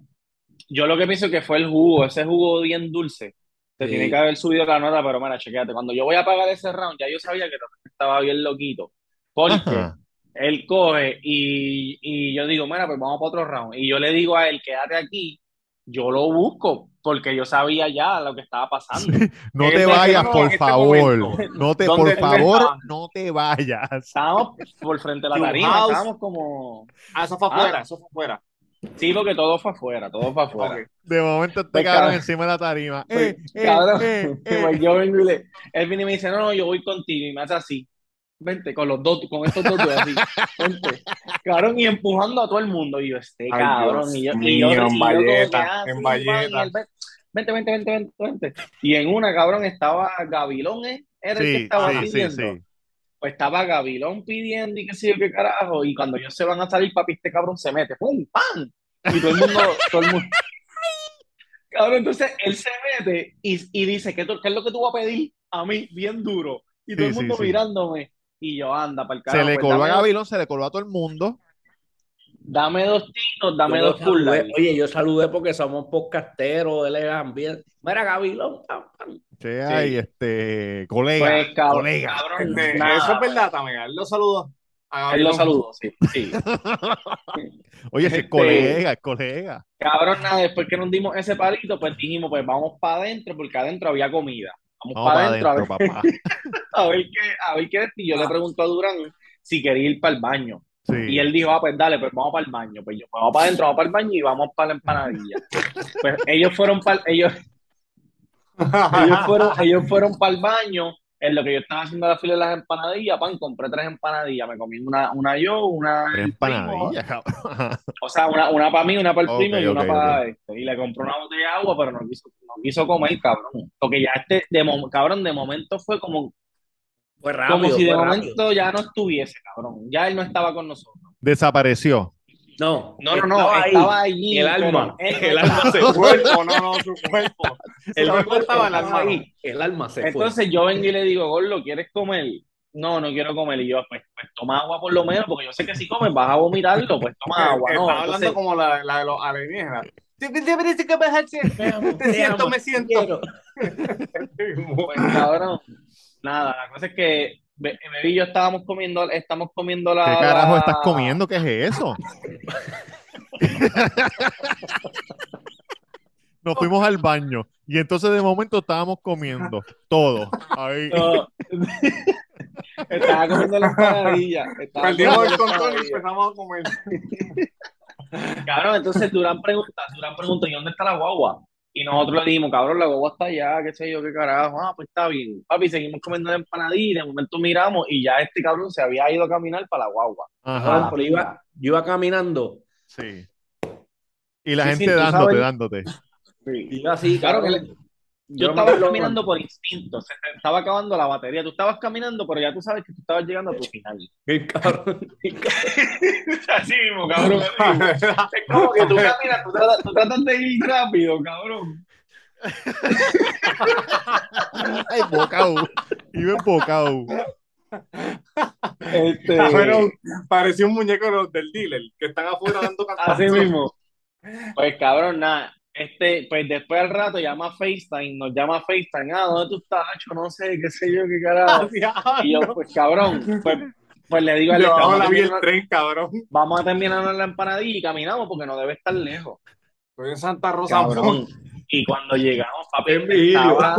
yo lo que pienso que fue el jugo, ese jugo bien dulce. Te Sí. tiene que haber subido la nota, pero mira, chequéate. Cuando yo voy a pagar ese round, ya yo sabía que estaba bien loquito. Porque Ajá. Él coge y, y yo digo, mira, pues vamos para otro round. Y yo le digo a él, quédate aquí. Yo lo busco, porque yo sabía ya lo que estaba pasando. No Él te vayas, quedó en por este favor. momento. No te, ¿Dónde por favor, no te vayas. Estábamos por frente de la tarima, estábamos como... Ah, eso fue Ah. afuera, eso fue afuera. Sí, porque todo fue afuera, todo fue afuera. Ok. De momento este Pues, cabrón encima de la tarima. Pues, Eh, eh, cabrón, eh, eh. pues yo vengo y le, él viene y me dice, no, no, yo voy contigo, y me hace así, vente, con los dos, con estos dos dedos así, vente, cabrón, y empujando a todo el mundo, y yo, este Ay, cabrón, Dios y yo, y mío, yo, y yo en que, Valleta, ah, en sí, Valleta. y vente, vente, vente, vente, vente, y en una, cabrón, estaba Gavilón, ¿eh? Era el que Sí, estaba sí, sí, pidiendo, sí. pues estaba Gavilón pidiendo y qué sé yo qué carajo, y cuando ellos se van a salir, papi, este cabrón se mete, ¡pum! ¡pam! Y todo el mundo, todo el mundo, cabrón, entonces él se mete y, y dice, ¿qué, tú- qué es lo que tú vas a pedir a mí? Bien duro. Y todo Sí, el sí, mundo sí. mirándome. Y yo, anda, para el Se carajo. le pues, coló a Gavilón, se le coló a todo el mundo. dame dos tinos, dame Yo dos cool Oye, yo saludé porque somos podcasteros, él es ambiente. Mira, Gavilón. pam, pam. Che, ay, este, colega, Pues, cabrón, colega. cabrón, Este, nada, eso es verdad también. Él lo saludó. a Él lo saludó, sí. sí. Oye, ese Este- colega, es colega. Cabrón, nada, después que nos dimos ese palito, pues dijimos, pues vamos para adentro, porque adentro había comida. Vamos, Vamos para adentro, a ver, papá. a ver qué, a ver qué. Y yo le pregunto a Durán si quería ir para el baño. Sí. Y él dijo, ah, pues dale, pues vamos para el baño. Pues yo, pues vamos para adentro, vamos para el baño y vamos para la empanadilla. Pues ellos fueron para ellos, ellos fueron, ellos fueron para el baño. En lo que yo estaba haciendo la fila de las empanadillas, pan, compré tres empanadillas. Me comí una, una yo, una Tres empanadillas, cabrón. o sea, una, una para mí, una para el primo y una para este. Y le compré una botella de agua, pero no quiso, no quiso comer, cabrón. Porque ya este, de cabrón, de momento fue como, Fue rápido. como si de momento rápido. ya no estuviese, cabrón. Ya él no estaba con nosotros. Desapareció. No, No, no, no, ahí. estaba allí. El alma, el alma se Su fue. cuerpo, no, no, su cuerpo. El cuerpo estaba el alma. ahí. El alma se fue. Entonces yo vengo y le digo, Gordo, ¿quieres comer? No, no quiero comer. Y yo, pues, pues toma agua por lo menos, porque yo sé que si comes vas a vomitarlo, pues toma agua. No, Estaba hablando entonces, como la, la de los alienígenas. Me siento, me siento. pues, cabrón, nada, la cosa es que Be- Bebé y yo estábamos comiendo, estamos comiendo la... ¿Qué carajo la- estás comiendo? ¿Qué es eso? Nos fuimos al baño y entonces de momento estábamos comiendo todo. Ahí. No. Estaba comiendo la empanadilla. estaba Perdimos el control y empezamos a comer. Cabrón, entonces Durán pregunta, Durán pregunta, ¿y dónde está la guagua? Y nosotros le dijimos, cabrón, la guagua está allá, qué sé yo, qué carajo. Ah, pues está bien. Papi, seguimos comiendo la empanadilla y de momento miramos y ya este cabrón se había ido a caminar para la guagua. Ajá. pero iba, yo iba caminando. Sí. Y la Sí, gente sí, dándote, sabes. dándote. Iba así, Claro que Yo acuerdo- caminando por instinto, se te estaba acabando la batería. Tú estabas caminando, pero ya tú sabes que tú estabas llegando a tu final. El cabrón. Así mismo, cabrón. Es como que tú caminas, tú tratas, tú tratas de ir rápido, cabrón. Ay, bocao. Iba embocado. Este, Pero pareció un muñeco del dealer que están afuera dando así mismo. Pues cabrón, nada. Este, pues después al rato llama a FaceTime, nos llama a FaceTime, ah, ¿dónde tú estás? Hacho? no sé, qué sé yo, qué carajo. Y yo, pues cabrón, pues, pues le digo a él, Yo vamos, a el tren, cabrón. vamos a terminar la empanadilla y caminamos porque no debe estar lejos. Estoy en Santa Rosa. Cabrón. Y cuando llegamos, papi, estaba,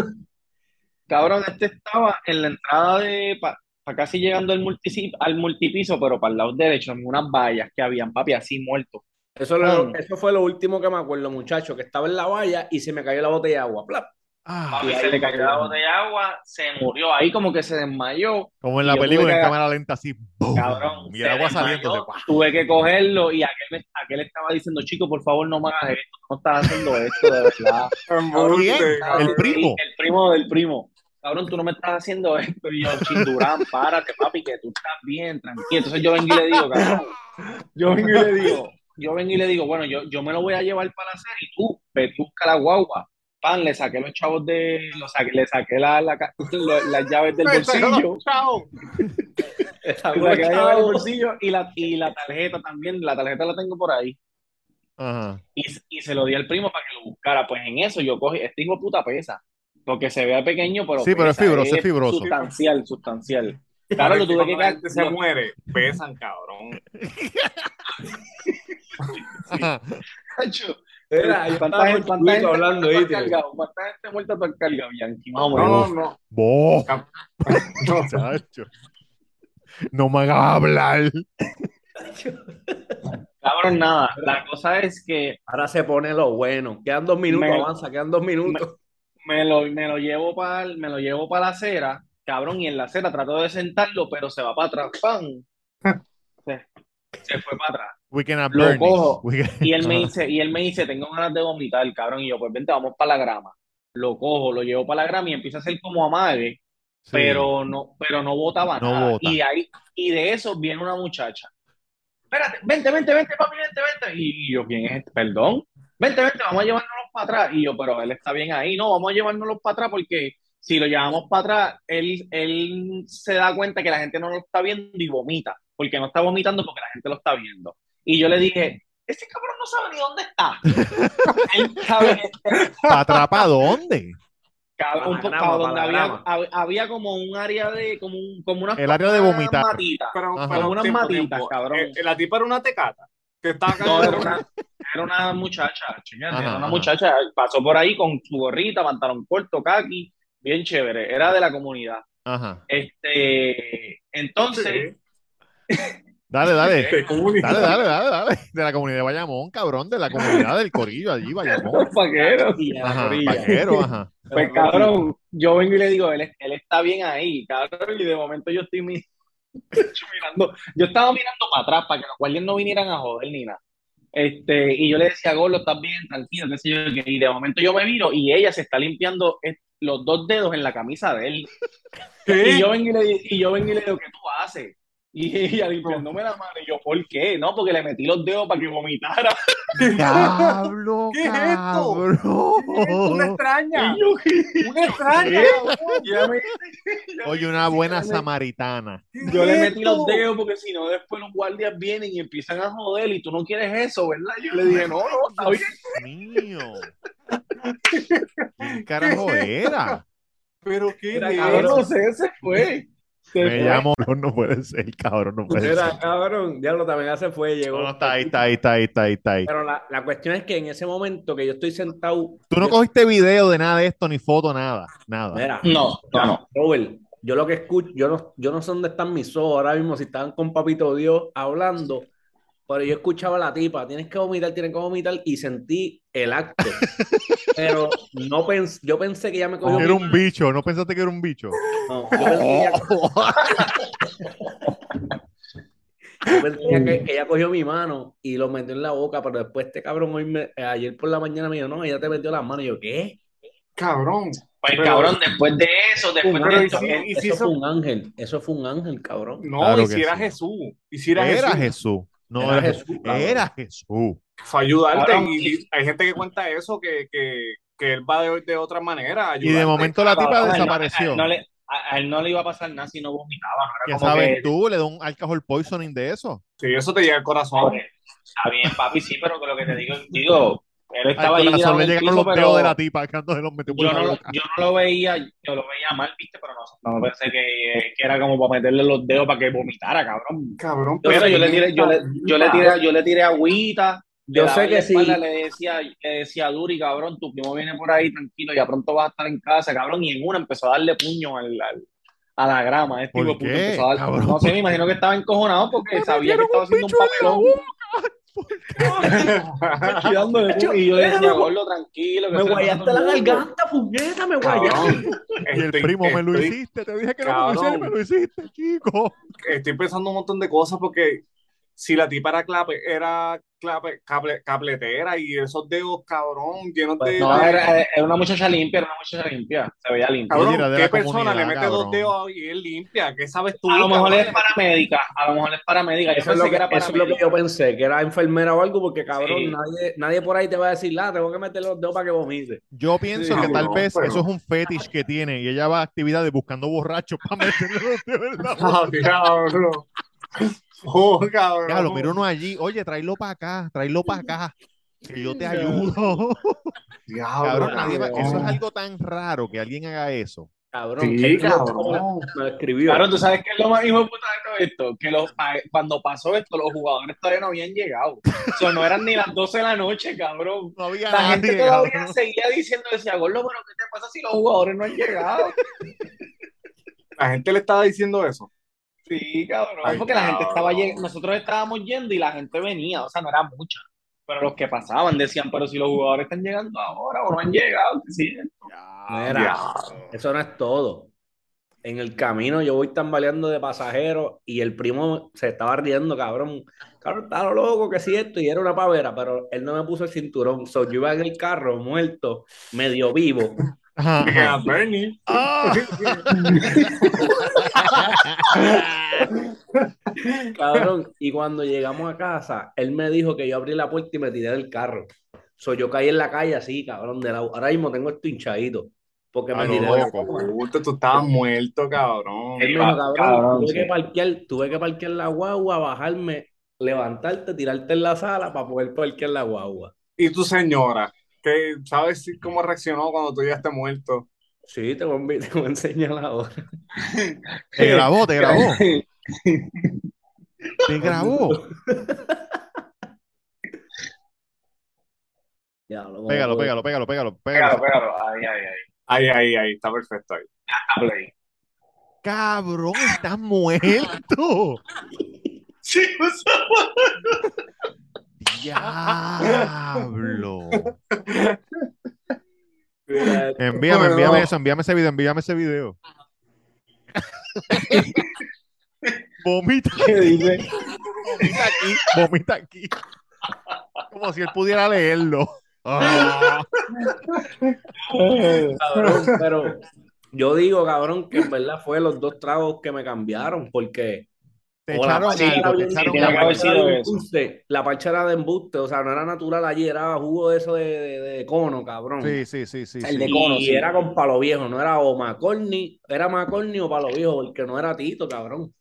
cabrón, este estaba en la entrada de, para casi llegando al, multisi- al multipiso, pero para el lado derecho, en unas vallas que habían, papi, así muertos. Eso, lo- eso fue lo último que me acuerdo, muchacho, que estaba en la valla y se me cayó la botella de agua. ¡Plap! Ah, Y se le cayó la botella de agua, se murió ahí como que se desmayó. como en la película en que- cámara lenta así. ¡boom! Cabrón, y el agua saliendo. tuve que cogerlo y aquel, me- aquel estaba diciendo, chico, por favor no me hagas esto, no estás haciendo esto, de verdad. El primo. El primo del primo. Cabrón, tú no me estás haciendo esto. Y yo, Chindurán, párate, papi, que tú estás bien, tranquilo. Entonces yo vengo y le digo, cabrón, yo vengo y le digo, yo vengo y le digo, bueno, yo, yo me lo voy a llevar para la serie y tú, ve, busca la guagua. pan, le saqué los chavos de, lo saqué, le saqué la, la las llaves del bolsillo, Chao. le saqué las llaves del bolsillo y la, y la tarjeta también, la tarjeta la tengo por ahí. Ajá. Y, y se lo di al primo para que lo buscara. Pues en eso yo cogí, este hijo puta pesa, porque se vea pequeño, pero Sí, pero es fibroso, es fibroso. Sustancial, sustancial. Claro, lo tuve que la gente se muere, pesan, cabrón. Ajá. Cacho, Mira, yo ¿Cuánta estaba gente, con cuánta Chiquito gente hablando, muerta cargado? ¿Cuánta gente muerta tú has cargado, Yankee? Más o No, menos. no, no. Vos, no. chacho. No me hagas hablar. Cabrón, nada. La cosa es que Ahora se pone lo bueno. Quedan dos minutos, Me- avanza, quedan dos minutos. me lo, me lo llevo para me lo llevo para la acera, cabrón, y en la acera trato de sentarlo, pero se va para atrás, ¡pam! Se, se fue para atrás. We cannot Lo cojo. this. We can- Y él me dice, y él me dice, tengo ganas de vomitar, cabrón, y yo, pues vente, vamos para la grama. Lo cojo, lo llevo para la grama y empieza a hacer como amague, Sí. pero no, pero no botaba No nada. Y de ahí, y de eso viene una muchacha. Espérate, vente, vente, vente, papi, vente, vente. Y yo, ¿quién es este? Perdón. Vente, vente, vamos a llevárnoslos para atrás. Y yo, pero él está bien ahí. No, vamos a llevárnoslos para atrás porque si lo llevamos para atrás, él, él se da cuenta que la gente no lo está viendo y vomita. Porque no está vomitando porque la gente lo está viendo. Y yo le dije, ese cabrón no sabe ni dónde está. él sabe que ¿Para atrás para dónde? Cabrón, un poco donde había, había como un área de, como, un, como una El área de unas vomitar. matitas. Pero, Unas tiempo, matitas, tiempo. cabrón. Eh, la tipa era una tecata. Que estaba No, era una, era una muchacha, chingada, Ajá, era una ajá. muchacha, pasó por ahí con su gorrita, pantalón corto, kaki, bien chévere, era de la comunidad. Ajá. Este, entonces, Dale, dale. Dale, dale, dale, dale. De la comunidad de Bayamón, cabrón. De la comunidad del Corillo allí, Bayamón. los vaqueros. Ajá. Vaquero, ajá. Pues cabrón, yo vengo y le digo, él, es- él está bien ahí, cabrón, y de momento yo estoy mi- mirando, yo estaba mirando para atrás para que los guardias no vinieran a joder ni nada. Este, y yo le decía, Gordo, estás bien, tranquilo, qué sé yo, qué". y de momento yo me miro y ella se está limpiando los dos dedos en la camisa de él. Y yo vengo y le, y yo vengo y le digo, ¿qué tú haces? Y ella limpiándome la mano, y yo, ¿por qué? No, porque le metí los dedos para que vomitara. Diablo, ¿Qué es esto? cabrón. Una extraña. Y yo, Una extraña. me- Oye, una buena samaritana. Yo le metí los dedos porque si no, después los guardias vienen y empiezan a joder y tú no quieres eso, ¿verdad? Yo le dije, no, no, está bien. Mío. ¿Quién carajo era? Pero qué Era Cabrón, eso? no sé, se fue. Se Me fue. llamo, no, no puede ser, cabrón, no puede ser. Mira, cabrón, diablo, también hace fue, llegó. No, no, está ahí, está ahí, está ahí, está ahí, está ahí. Pero la, la cuestión es que en ese momento que yo estoy sentado. Tú no yo- cogiste video de nada de esto, ni foto, nada, nada. Mira, No, no, no. Robert, yo lo que escucho, yo no, yo no sé dónde están mis ojos ahora mismo, si estaban con Papito Dios hablando, pero yo escuchaba a la tipa, tienes que vomitar, tienes que vomitar, y sentí el acto. Pero no pens yo pensé que ya me cogió. Era un bicho, ¿no pensaste que era un bicho? No, yo pensé que ella, yo pensé que, que ella cogió mi mano y lo metió en la boca, pero después este cabrón hoy me- eh, ayer por la mañana me dijo, no, ella te metió las manos. Y yo, ¿qué? Cabrón. Pues Pero- cabrón, después de eso, después de y esto, si- eh, y si eso eso- fue un ángel, eso fue un ángel, cabrón. No, Claro y que si era sí. Jesús. Y si era, Era Jesús. Jesús. No, Era era Jesús. Era Jesús. Fue ayudarte. Y, hay gente que cuenta eso, que, que, que él va de, de otra manera. Y de momento la tipa no- desapareció. A él, no le, a- a él no le iba a pasar nada si no vomitaba, no ¿Qué era como sabes que, tú? Le da un alcohol poisoning de eso. Sí, eso te llega al corazón. Está bien, papi, sí, pero que lo que te digo, digo, él estaba ahí corazón tirado le en el llegaron piso, los dedos pero de la tipa cuando se los metió por yo la no, lo- boca. yo no lo veía, yo lo veía mal, viste, pero no, no pensé que, que era como para meterle los dedos para que vomitara, cabrón. Cabrón, pero yo le tiré, yo le, yo le tiré, yo le tiré agüita. le Yo sé que sí. Le decía, le decía a Duri, cabrón, tu primo viene por ahí tranquilo, ya pronto vas a estar en casa, cabrón. Y en una empezó a darle puño al, al- a la grama. Este ¿Por hijo de puta qué, empezó a dar- cabrón? no sé, me imagino que estaba encojonado porque sabía que estaba haciendo un papelón. Y yo decía, gordo, tranquilo. que Me guayaste la todo el mundo". garganta, puñeta, me guayaste. Y el primo me lo hiciste. Te dije que no me lo hiciste, me lo hiciste, chico. Estoy pensando un montón de cosas porque si la tipa era, clape, era clape- cable- capletera y esos dedos, cabrón, llenos de... No, era, era una muchacha limpia, era una muchacha limpia. Se veía limpia. Cabrón, ¿qué persona le mete dos dedos y es limpia? ¿Qué sabes tú? A lo mejor cabrón? es paramédica. A lo mejor es paramédica. Yo Eso es, pensé lo que, que era eso es lo que yo pensé, que era enfermera o algo, porque cabrón, Sí. nadie, nadie por ahí te va a decir, la, tengo que meter los dedos para que vomite. Yo pienso Sí, que tal vez pero- eso es un fetish que tiene y ella va a actividades buscando borrachos para meterle los dedos en la boca. Oh, cabrón. Ya, lo miro uno allí. Oye, tráelo para acá, tráelo para acá. Que yo te ayudo. Diablo, Cabrón, nadie va- eso es algo tan raro que alguien haga eso. Cabrón, Sí, cabrón. lo escribió. Claro, tú sabes qué es lo más hijo de puta de todo esto, que los, cuando pasó esto, los jugadores todavía no habían llegado. O sea, no eran ni las 12 de la noche, cabrón. No había La nadie, gente todavía cabrón. seguía diciendo, decía, Gordo, pero ¿qué te pasa si los jugadores no han llegado? La gente le estaba diciendo eso. Sí, cabrón. Ay, porque la gente estaba llegando, nosotros estábamos yendo y la gente venía, o sea, no era mucha. Pero los que pasaban decían, pero si los jugadores están llegando ahora o no han llegado, sí. Mira, eso no es todo. En el camino yo voy tambaleando de pasajero y el primo se estaba riendo, cabrón. Cabrón, estaba loco que si esto y era una pavera, pero él no me puso el cinturón. So, yo iba en el carro muerto, medio vivo. Ajá, ajá. Ah, Bernie. Ah. Cabrón, y cuando llegamos a casa, él me dijo que yo abrí la puerta y me tiré del carro. So, yo caí en la calle así, cabrón, de la... ahora mismo tengo esto hinchadito, porque me A lo tiré de la. Puta, tú estabas muerto, cabrón. Él me dijo, cabrón, Cabrón, tuve sí. que parquear, tuve que parquear la guagua, bajarme, levantarte, tirarte en la sala para poder parquear la guagua. Y tu señora, que sabes cómo reaccionó cuando tú ya estés muerto. Sí, te voy a, te voy a enseñar ahora. Te grabó, te grabó. Te grabó. Diablo, ¿cómo Pégalo, pégalo, pégalo, pégalo, Pégalo, pégalo. pégalo. Ahí, ahí, ahí. Ahí, ahí, ahí, está perfecto ahí. Play. Cabrón, estás muerto. Sí, Diablo. Envíame, envíame eso, envíame ese video, envíame ese video. Vomita, ¿Qué dice? vomita aquí, vomita aquí. Como si él pudiera leerlo. Ah. cabrón, pero yo digo, cabrón, que en verdad fue los dos tragos que me cambiaron, porque Te o echaron algo, te echaron la algo. haber parcha era sido de embuste, la de embuste, o sea, no era natural allí, era jugo de eso de, de, de cono, cabrón. Sí, sí, sí, sí. El sí. de Y cono, sí. era con palo viejo, no era o Macorni, era Macorni o palo viejo, porque no era Tito, cabrón.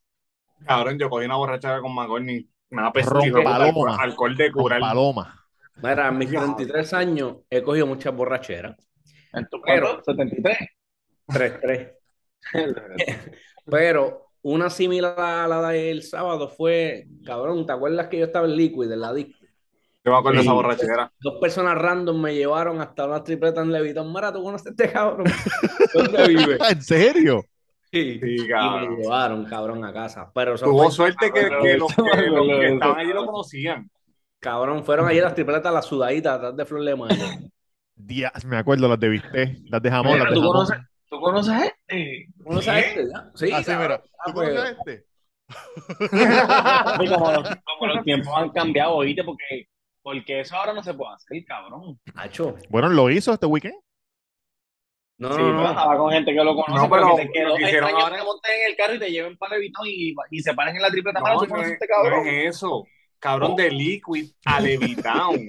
Cabrón, yo cogí una borrachera con McCorney. Nada Ron pesado. paloma. Alcohol de curar. paloma. Mira, en mis 33 años he cogido muchas borracheras. ¿En tu Pero- cuánto? 73. 3-3. Pero una similar a la del sábado fue, cabrón, ¿te acuerdas que yo estaba en Liquid, en la disco? Yo me acuerdo de esa borrachera. Dos personas random me llevaron hasta una tripleta en Levitón. Mira, ¿tú conoces a este cabrón? ¿Dónde vive? ¿En serio? Sí. Sí, Y me llevaron, cabrón, a casa. Pero Tuvo suerte que, que los que, los estaban allí lo conocían. cabrón, fueron allí las tripletas, las sudaditas, atrás de Flor de Mayo. Me acuerdo las de bistec, las de jamón, Mira, las de ¿tú jamón. conoces? ¿Tú conoces a este? ¿Uno sabe este, ya? Sí, Así, cabrón. mira. Ah, ¿Tú pues, conoces a este? Y como, los, como los tiempos han cambiado, oíste, porque, porque eso ahora no se puede hacer, cabrón. Bueno, lo hizo este weekend. No, sí, no, pero no. estaba con gente que lo conoce, No, pero, que lo que hicieron ahora- que te monten en el carro y te lleven para Levitón y, y se paren en la tripleta. No, ¿tú no conoces a es, este no cabrón? es eso. Cabrón de Liquid a Levitown.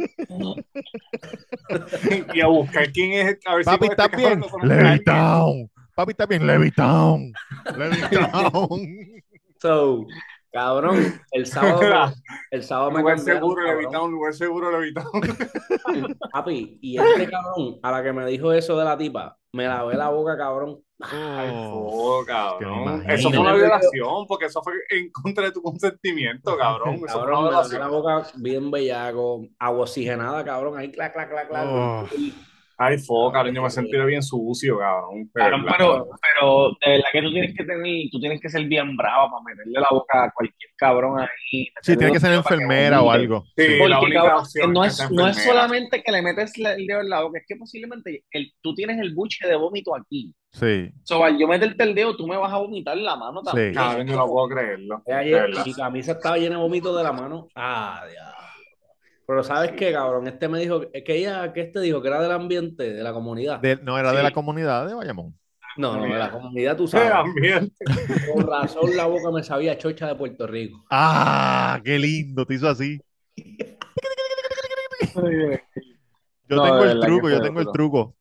y a buscar quién es. A ver si Papi, este ¿estás cabrón bien? Levitown. Papi, ¿estás bien? Levitown. Levitown. So, cabrón, el sábado, el sábado me Lugar cambiaron, seguro. Levitown. Lugar seguro, Levitown. Papi, y este cabrón, a la que me dijo eso de la tipa, me lavé la boca, cabrón. Oh. Oh, cabrón. Eso fue una violación, porque eso fue en contra de tu consentimiento, cabrón. Eso fue Cabrón, una me lavé la violación. boca bien bellaco, agua oxigenada, cabrón, ahí clac, clac, clac, clac. Oh. Ay, fo, cabrón, yo me sentiría bien sucio, cabrón. Cabrón, pero, pero de verdad que tú tienes que tener, tú tienes que ser bien bravo para meterle la boca a cualquier cabrón ahí. Sí, tiene que ser enfermera o vomite. algo. Sí, Sí. la Porque, única cabrón, opción no es no es solamente que le metes el dedo en la boca, es que posiblemente el, tú tienes el buche de vómito aquí. Sí. So, al yo meterte el dedo, tú me vas a vomitar la mano también. Sí. Cabrón, yo no puedo creerlo. Ayer, mi camisa estaba llena de vómito de la mano. Ah, diablo. Pero ¿sabes qué, cabrón? Este me dijo, es que ella, que este dijo que era del ambiente, de la comunidad. De- no era de la comunidad de Bayamón. No, no, de la comunidad, tú sabes. Con razón la boca me sabía chocha de Puerto Rico. Ah, qué lindo, te hizo así. Yo No, tengo el truco, yo tengo el truco.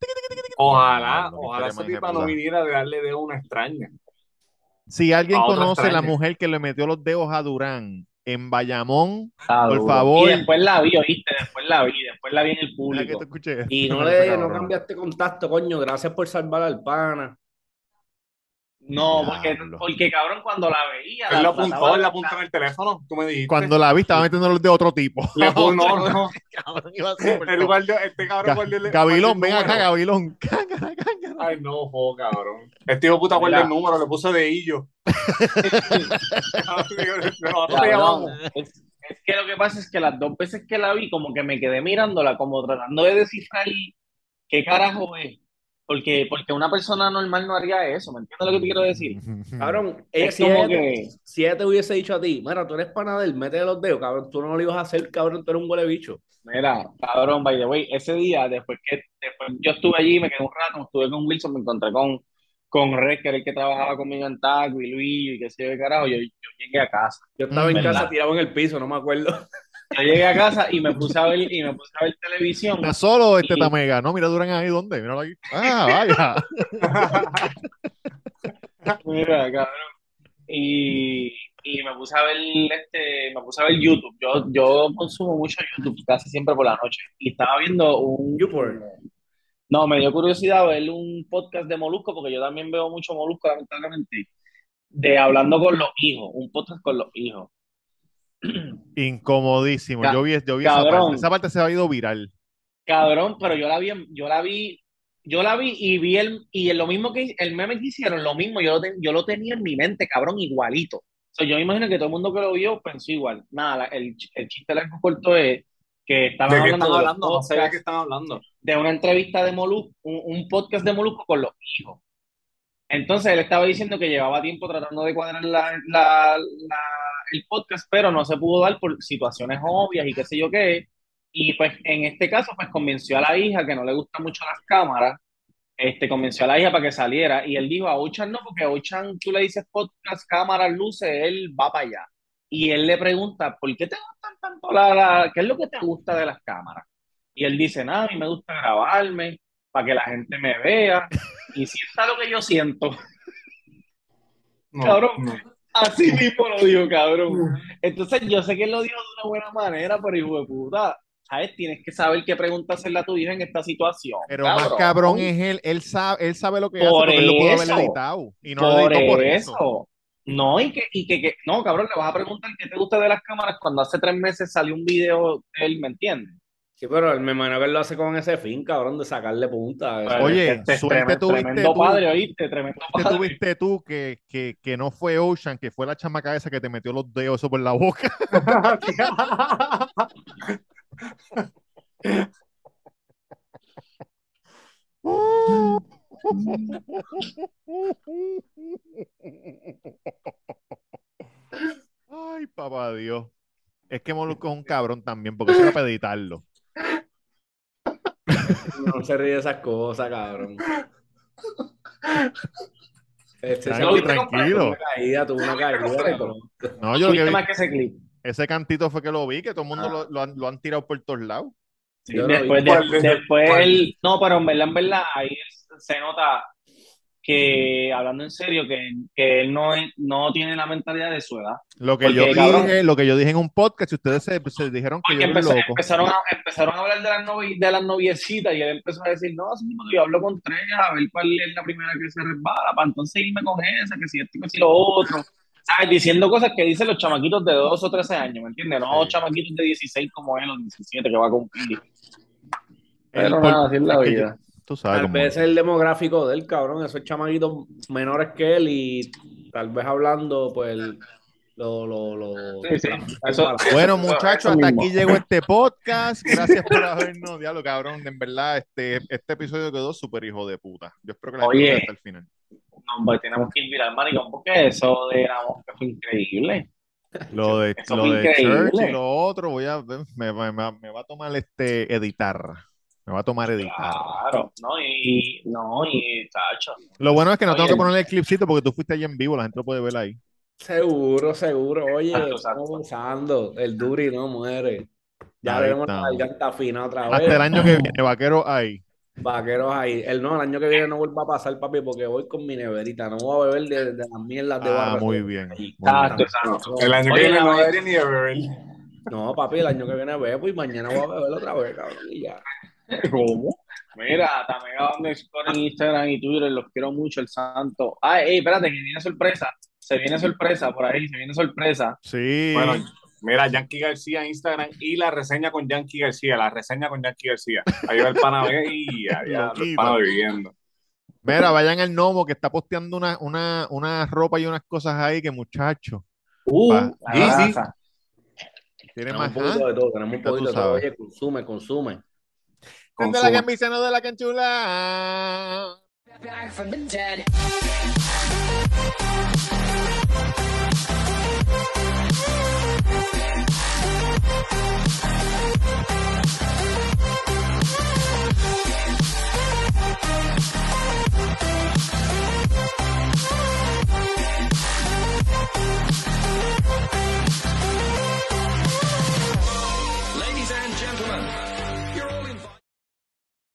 Ojalá, No, ojalá esa tipa no viniera de darle de una extraña. Si alguien conoce la extraña. mujer que le metió los dedos a Durán en Bayamón, Por duro. favor. Y después la vi, oíste, después la vi, después la vi en el público. Y no le no cambiaste contacto, coño. Gracias por salvar al pana. No, porque, porque cabrón, cuando la veía, Él la lo apuntó, él apuntó en el teléfono, tú me dijiste. Cuando la vi, estaba metiendo los de otro tipo. Le puso, no, no. Cabrón, iba por El guardió, este cabrón Ga- guardió el guardió ven acá, cángara. Ay, no, jo, cabrón. Este hijo puta guardia Mira. el número, le puso de hillo. Nosotros te Cabrón, llamamos. es, es que lo que pasa es que las dos veces que la vi, como que me quedé mirándola, como tratando de descifrar qué carajo es. Porque, porque una persona normal no haría eso, ¿me entiendes lo que te quiero decir? Cabrón, Es si, como ella, que, si ella te hubiese dicho a ti, mira, tú eres pana del, métele los dedos, cabrón, tú no lo ibas a hacer, cabrón, tú eres un huele bicho. mira, cabrón, by the way, ese día, después que después yo estuve allí, me quedé un rato, estuve con Wilson, me encontré con, con Red, que era el que trabajaba conmigo en Taco, y Luis, y qué sé yo, qué carajo, yo, yo llegué a casa. Yo estaba en ¿Verdad? casa tirado en el piso, no me acuerdo. Yo llegué a casa y me puse a ver, y me puse a ver televisión. ¿Está solo este Y- Tamega? No, mira Durán ahí, ¿dónde? Míralo ahí. Ah, vaya. Mira, cabrón. Y, y me puse a ver este, me puse a ver YouTube. Yo, yo consumo mucho YouTube casi siempre por la noche. Y estaba viendo un YouPorn. No, me dio curiosidad ver un podcast de Molusco, porque yo también veo mucho Molusco, lamentablemente, de hablando con los hijos, un podcast con los hijos. Incomodísimo. Ca- Yo vi, yo vi esa parte. Esa parte se ha ido viral. Cabrón, pero yo la vi, yo la vi, yo la vi y vi el, y lo mismo que el meme que hicieron, lo mismo, yo lo, ten- yo lo tenía en mi mente, cabrón, igualito. O sea, yo me imagino que todo el mundo que lo vio pensó igual. Nada, la- el, el chiste largo corto es que estaban ¿De qué hablando están de los hablando? No sé de qué podcasts, están hablando. de una entrevista de Molusco, un, un podcast de Molusco con los hijos. Entonces él estaba diciendo que llevaba tiempo tratando de cuadrar la, el podcast, pero no se pudo dar por situaciones obvias y qué sé yo qué. Y pues en este caso, pues convenció a la hija que no le gustan mucho las cámaras, este, convenció a la hija para que saliera. Y él dijo a Ochan no, porque a Ochan tú le dices podcast, cámaras, luces, él va para allá. Y él le pregunta, ¿por qué te gustan tanto la- qué es lo que te gusta de las cámaras? Y él dice, nada, a mí me gusta grabarme para que la gente me vea y sienta lo que yo siento. No, Cabrón. no. Así mismo lo dijo, cabrón. Entonces, yo sé que él lo dijo de una buena manera, pero hijo de puta, ¿sabes? Tienes que saber qué pregunta hacerle a tu hija en esta situación. Pero más cabrón es él. Él sabe, él sabe lo que Por hace porque él lo pudo haber eso. editado. Y no lo Por editó por eso. eso. No, y que, y que, que- no, cabrón, le vas a preguntar qué te gusta de las cámaras cuando hace tres meses salió un video de él, ¿me entiendes? Sí, pero me imagino que él lo hace con ese fin, cabrón, de sacarle punta. Oye, este es suerte tremendo, tuviste tremendo tú. padre, ¿oíste? Tremendo ¿Qué padre. tuviste tú que, que, que no fue Ocean, que fue la chamaca esa que te metió los dedos eso por la boca? Ay, papá Dios. Es que Molusco es un cabrón también, porque eso era para editarlo. No se ríe de esas cosas, cabrón. Este, Tranqui, tranquilo. Una caída, tuvo una caída, cabrón. No, yo lo que ¿Tuviste vi, más que ese clip? ese cantito fue que lo vi, que todo el mundo Ah. lo, lo han, lo han tirado por todos lados. Sí, después, de- ¿Cuál de- después él, no, pero en verdad, en verdad, ahí se nota que, hablando en serio, que, que él no, no tiene la mentalidad de su edad. Lo que Porque, yo cabrón- dije, lo que yo dije en un podcast, y ustedes se, se dijeron que yo loco. empezaron, a, empezaron a hablar de las, novi- de las noviecitas y él empezó a decir, no, yo hablo con tres, a ver cuál es la primera que se resbala, para entonces irme con esa, que si esto, que si lo otro. ¿Sabes? Diciendo cosas que dicen los chamaquitos de 2 o 13 años, ¿me entiendes? No Sí. chamaquitos de 16 como él, o 17 que va a cumplir. Pero El- nada, así es la vida. Yo, tú sabes Tal vez es. el demográfico del cabrón, esos chamaquitos menores que él y tal vez hablando, pues, lo, lo, lo, Sí, sí. lo- Eso- Bueno, muchachos, hasta mismo. aquí llegó este podcast. Gracias por habernos, diablo, cabrón. En verdad, este, este episodio quedó súper hijo de puta. Yo espero que la gente Oye. hasta el final. No, pues tenemos que ir al maricón porque eso de la mosca fue increíble. Lo de, Eso lo de. Church y lo otro, voy a, me, me- me- me va a tomar este editar. Me va a tomar editar. Claro, no, y no, y chacho. Lo bueno es que no tengo Oye. que ponerle el clipcito porque tú fuiste allí en vivo, la gente lo puede ver ahí. Seguro, seguro. Oye, Exacto, estamos usando. El Duri no muere. Ya Ahí tenemos la garganta fina otra vez. Hasta el año que viene, vaquero ahí. Vaqueros ahí. El no, el año que viene no vuelva a pasar, papi, porque voy con mi neverita. No voy a beber de, de las mierdas de Ah, barra. muy bien. muy bien. Exacto, exacto. El año que viene no vez- debería ni de beber. No, papi, el año que viene bebo y mañana voy a beber otra vez, cabrón. Y ya. ¿Cómo? Mira, Tamega underscore en Instagram y Twitter, los quiero mucho, el santo. Ay, ey, espérate, que viene sorpresa. Se viene sorpresa por ahí, se viene sorpresa. Sí. Bueno, mira, Yankee García en Instagram y la reseña con Yankee García, la reseña con Yankee García. Ahí va el pana y allá el pana bebiendo. Mira, vayan al Nomo que está posteando una, una, una ropa y unas cosas ahí que muchacho. Uh, sí, sí. Tiene Tenemos más un poquito de todo, tenemos un poquito de todo. Oye, consume, consume. Con de su... la camisa, no de la canchula.